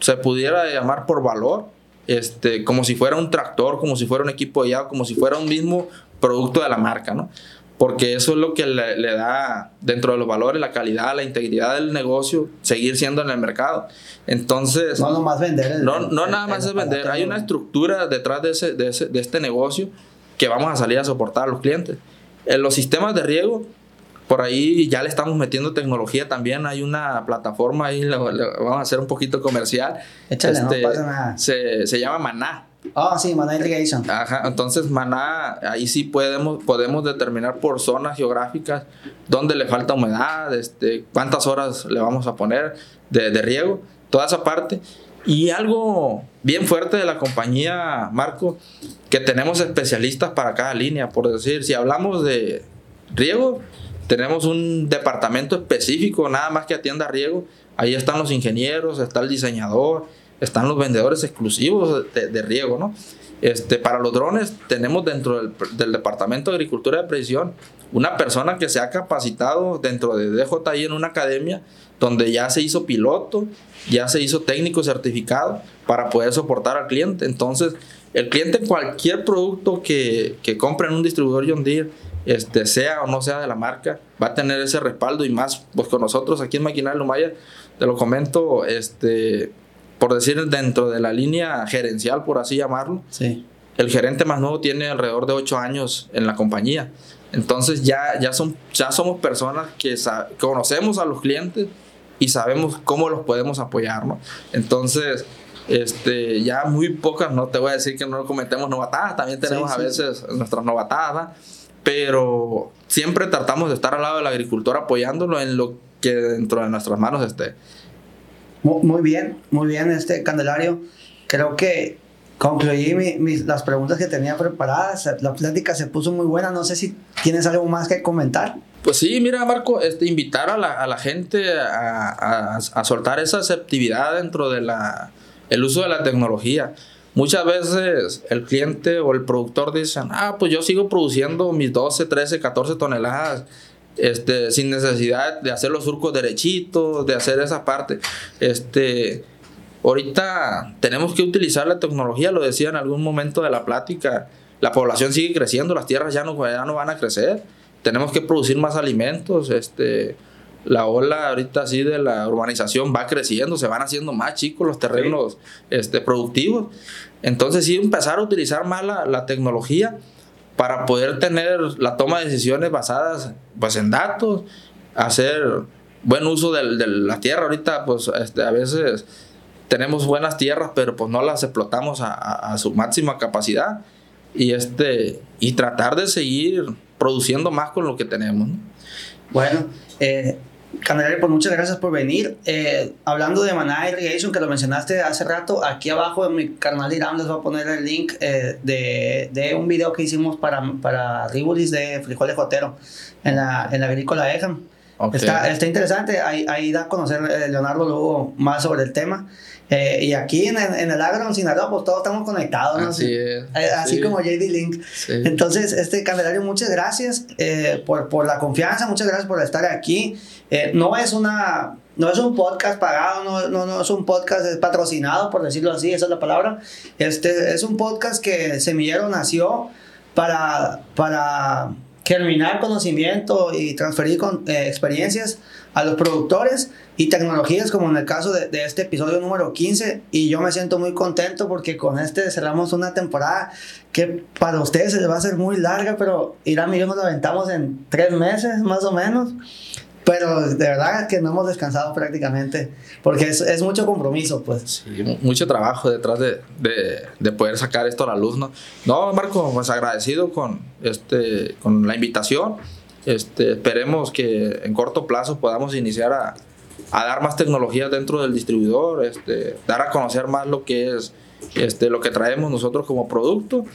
se pudiera llamar por valor, este, como si fuera un tractor, como si fuera un equipo de llave, como si fuera un mismo producto de la marca, ¿no? Porque eso es lo que le, da dentro de los valores, la calidad, la integridad del negocio, seguir siendo en el mercado. Entonces... No nomás vender. no, no nada más es vender, hay una estructura detrás de, ese, de, ese, de este negocio que vamos a salir a soportar a los clientes. En los sistemas de riego, por ahí ya le estamos metiendo tecnología también. Hay una plataforma ahí, vamos a hacer un poquito comercial. Échale, no este, pasa nada. Se, se llama Maná. Ah, sí, Maná Irrigation. Ajá, entonces Maná, ahí sí podemos, podemos determinar por zonas geográficas dónde le falta humedad, este, cuántas horas le vamos a poner de riego, toda esa parte. Y algo bien fuerte de la compañía, Marco, que tenemos especialistas para cada línea, por decir, si hablamos de riego, tenemos un departamento específico, nada más que atienda riego. Ahí están los ingenieros, está el diseñador, están los vendedores exclusivos de, riego, ¿no? Este, para los drones tenemos dentro del, Departamento de Agricultura de Precisión una persona que se ha capacitado dentro de DJI en una academia donde ya se hizo piloto, ya se hizo técnico certificado para poder soportar al cliente. Entonces, el cliente cualquier producto que, que compre en un distribuidor John Deere, este, sea o no sea de la marca, va a tener ese respaldo y más, pues con nosotros aquí en Maquinaria Lumaya, te lo comento, este, por decir, dentro de la línea gerencial, por así llamarlo, sí. el gerente más nuevo tiene alrededor de 8 años en la compañía. Entonces ya, ya, son, ya somos personas que conocemos a los clientes y sabemos cómo los podemos apoyar, ¿no? Entonces, este, ya muy pocas, no te voy a decir que no cometemos novatadas, también tenemos a veces nuestras novatadas, pero siempre tratamos de estar al lado del agricultor apoyándolo en lo que dentro de nuestras manos esté. Muy bien, muy bien, este Candelario. Creo que concluí las preguntas que tenía preparadas. La plática se puso muy buena. No sé si tienes algo más que comentar. Pues sí, mira, Marco, este, invitar a la, a la gente a, a, soltar esa aceptividad dentro de la el uso de la tecnología. Muchas veces el cliente o el productor dicen, ah, pues yo sigo produciendo mis 12, 13, 14 toneladas este, sin necesidad de hacer los surcos derechitos, de hacer esa parte. Este, ahorita tenemos que utilizar la tecnología, lo decía en algún momento de la plática, la población sigue creciendo, las tierras ya no, ya no van a crecer, tenemos que producir más alimentos, este, la ola ahorita así de la urbanización va creciendo, se van haciendo más chicos los terrenos este, productivos. Entonces sí empezar a utilizar más la, la tecnología para poder tener la toma de decisiones basadas pues en datos, hacer buen uso de, de la tierra. Ahorita pues este, a veces tenemos buenas tierras, pero pues no las explotamos a, a, su máxima capacidad y, este, y tratar de seguir produciendo más con lo que tenemos. Bueno, eh, Candelario, pues muchas gracias por venir. Eh, hablando de Maná Irrigation, que lo mencionaste hace rato, aquí abajo en mi canal de Irán les voy a poner el link eh, de, de, un video que hicimos para, para Ribulis de Frijoles Jotero en la, en la agrícola EJAM. Está, está interesante, ahí, ahí da a conocer eh, Leonardo Lugo más sobre el tema. Eh, y aquí en, en, el agro, en Sinaloa, pues todos estamos conectados, ¿no? Así es. Eh, así como JD Link. Entonces, este Candelario, muchas gracias eh, por, por, la confianza, muchas gracias por estar aquí. no es una... No es un podcast pagado, no, no, no es un podcast patrocinado, por decirlo así, esa es la palabra. Este es un podcast que Semillero nació para, para germinar conocimiento y transferir con, experiencias a los productores y tecnologías, como en el caso de, este episodio número 15. Y yo me siento muy contento porque con este cerramos una temporada que para ustedes se les va a hacer muy larga, pero Irán y yo nos la aventamos en tres meses más o menos. Pero de verdad que no hemos descansado prácticamente, porque es, mucho compromiso, pues. Sí, mucho trabajo detrás de, de, de, poder sacar esto a la luz, ¿no? No, Marco, pues agradecido con, este, con la invitación este, esperemos que en corto plazo podamos iniciar a, a dar más tecnologías dentro del distribuidor, este, dar a conocer más lo que es este, lo que traemos nosotros como producto.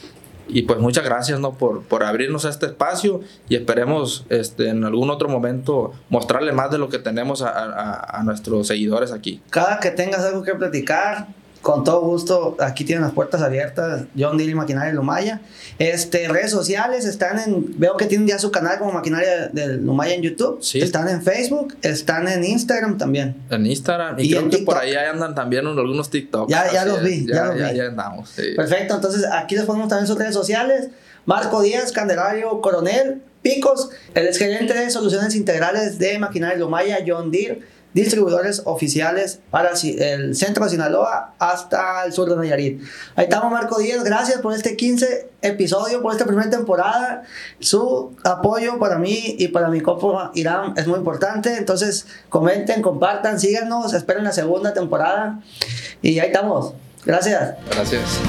Y pues muchas gracias ¿no? por, por abrirnos a este espacio y esperemos este, en algún otro momento mostrarle más de lo que tenemos a, a, nuestros seguidores aquí. Cada que tengas algo que platicar, con todo gusto, aquí tienen las puertas abiertas, John Deere y Maquinaria Lumaya. Este, redes sociales, están en, veo que tienen ya su canal como Maquinaria de Lumaya en YouTube. Sí. Están en Facebook, están en Instagram también. En Instagram, y, y creo que por ahí andan también algunos TikToks. Ya, ya los vi, ya, ya, los ya, vi. ya andamos. Sí. Perfecto, entonces aquí les ponemos también sus redes sociales. Marco Díaz, Candelario Coronel, Picos, el exgerente de soluciones integrales de Maquinaria Lumaya, John Deere distribuidores oficiales para el centro de Sinaloa hasta el sur de Nayarit. Ahí estamos, Marco Díaz. Gracias por este 15 episodio, por esta primera temporada. Su apoyo para mí y para mi copo Irán es muy importante. Entonces, comenten, compartan, síganos, esperen la segunda temporada. Y ahí estamos. Gracias. Gracias.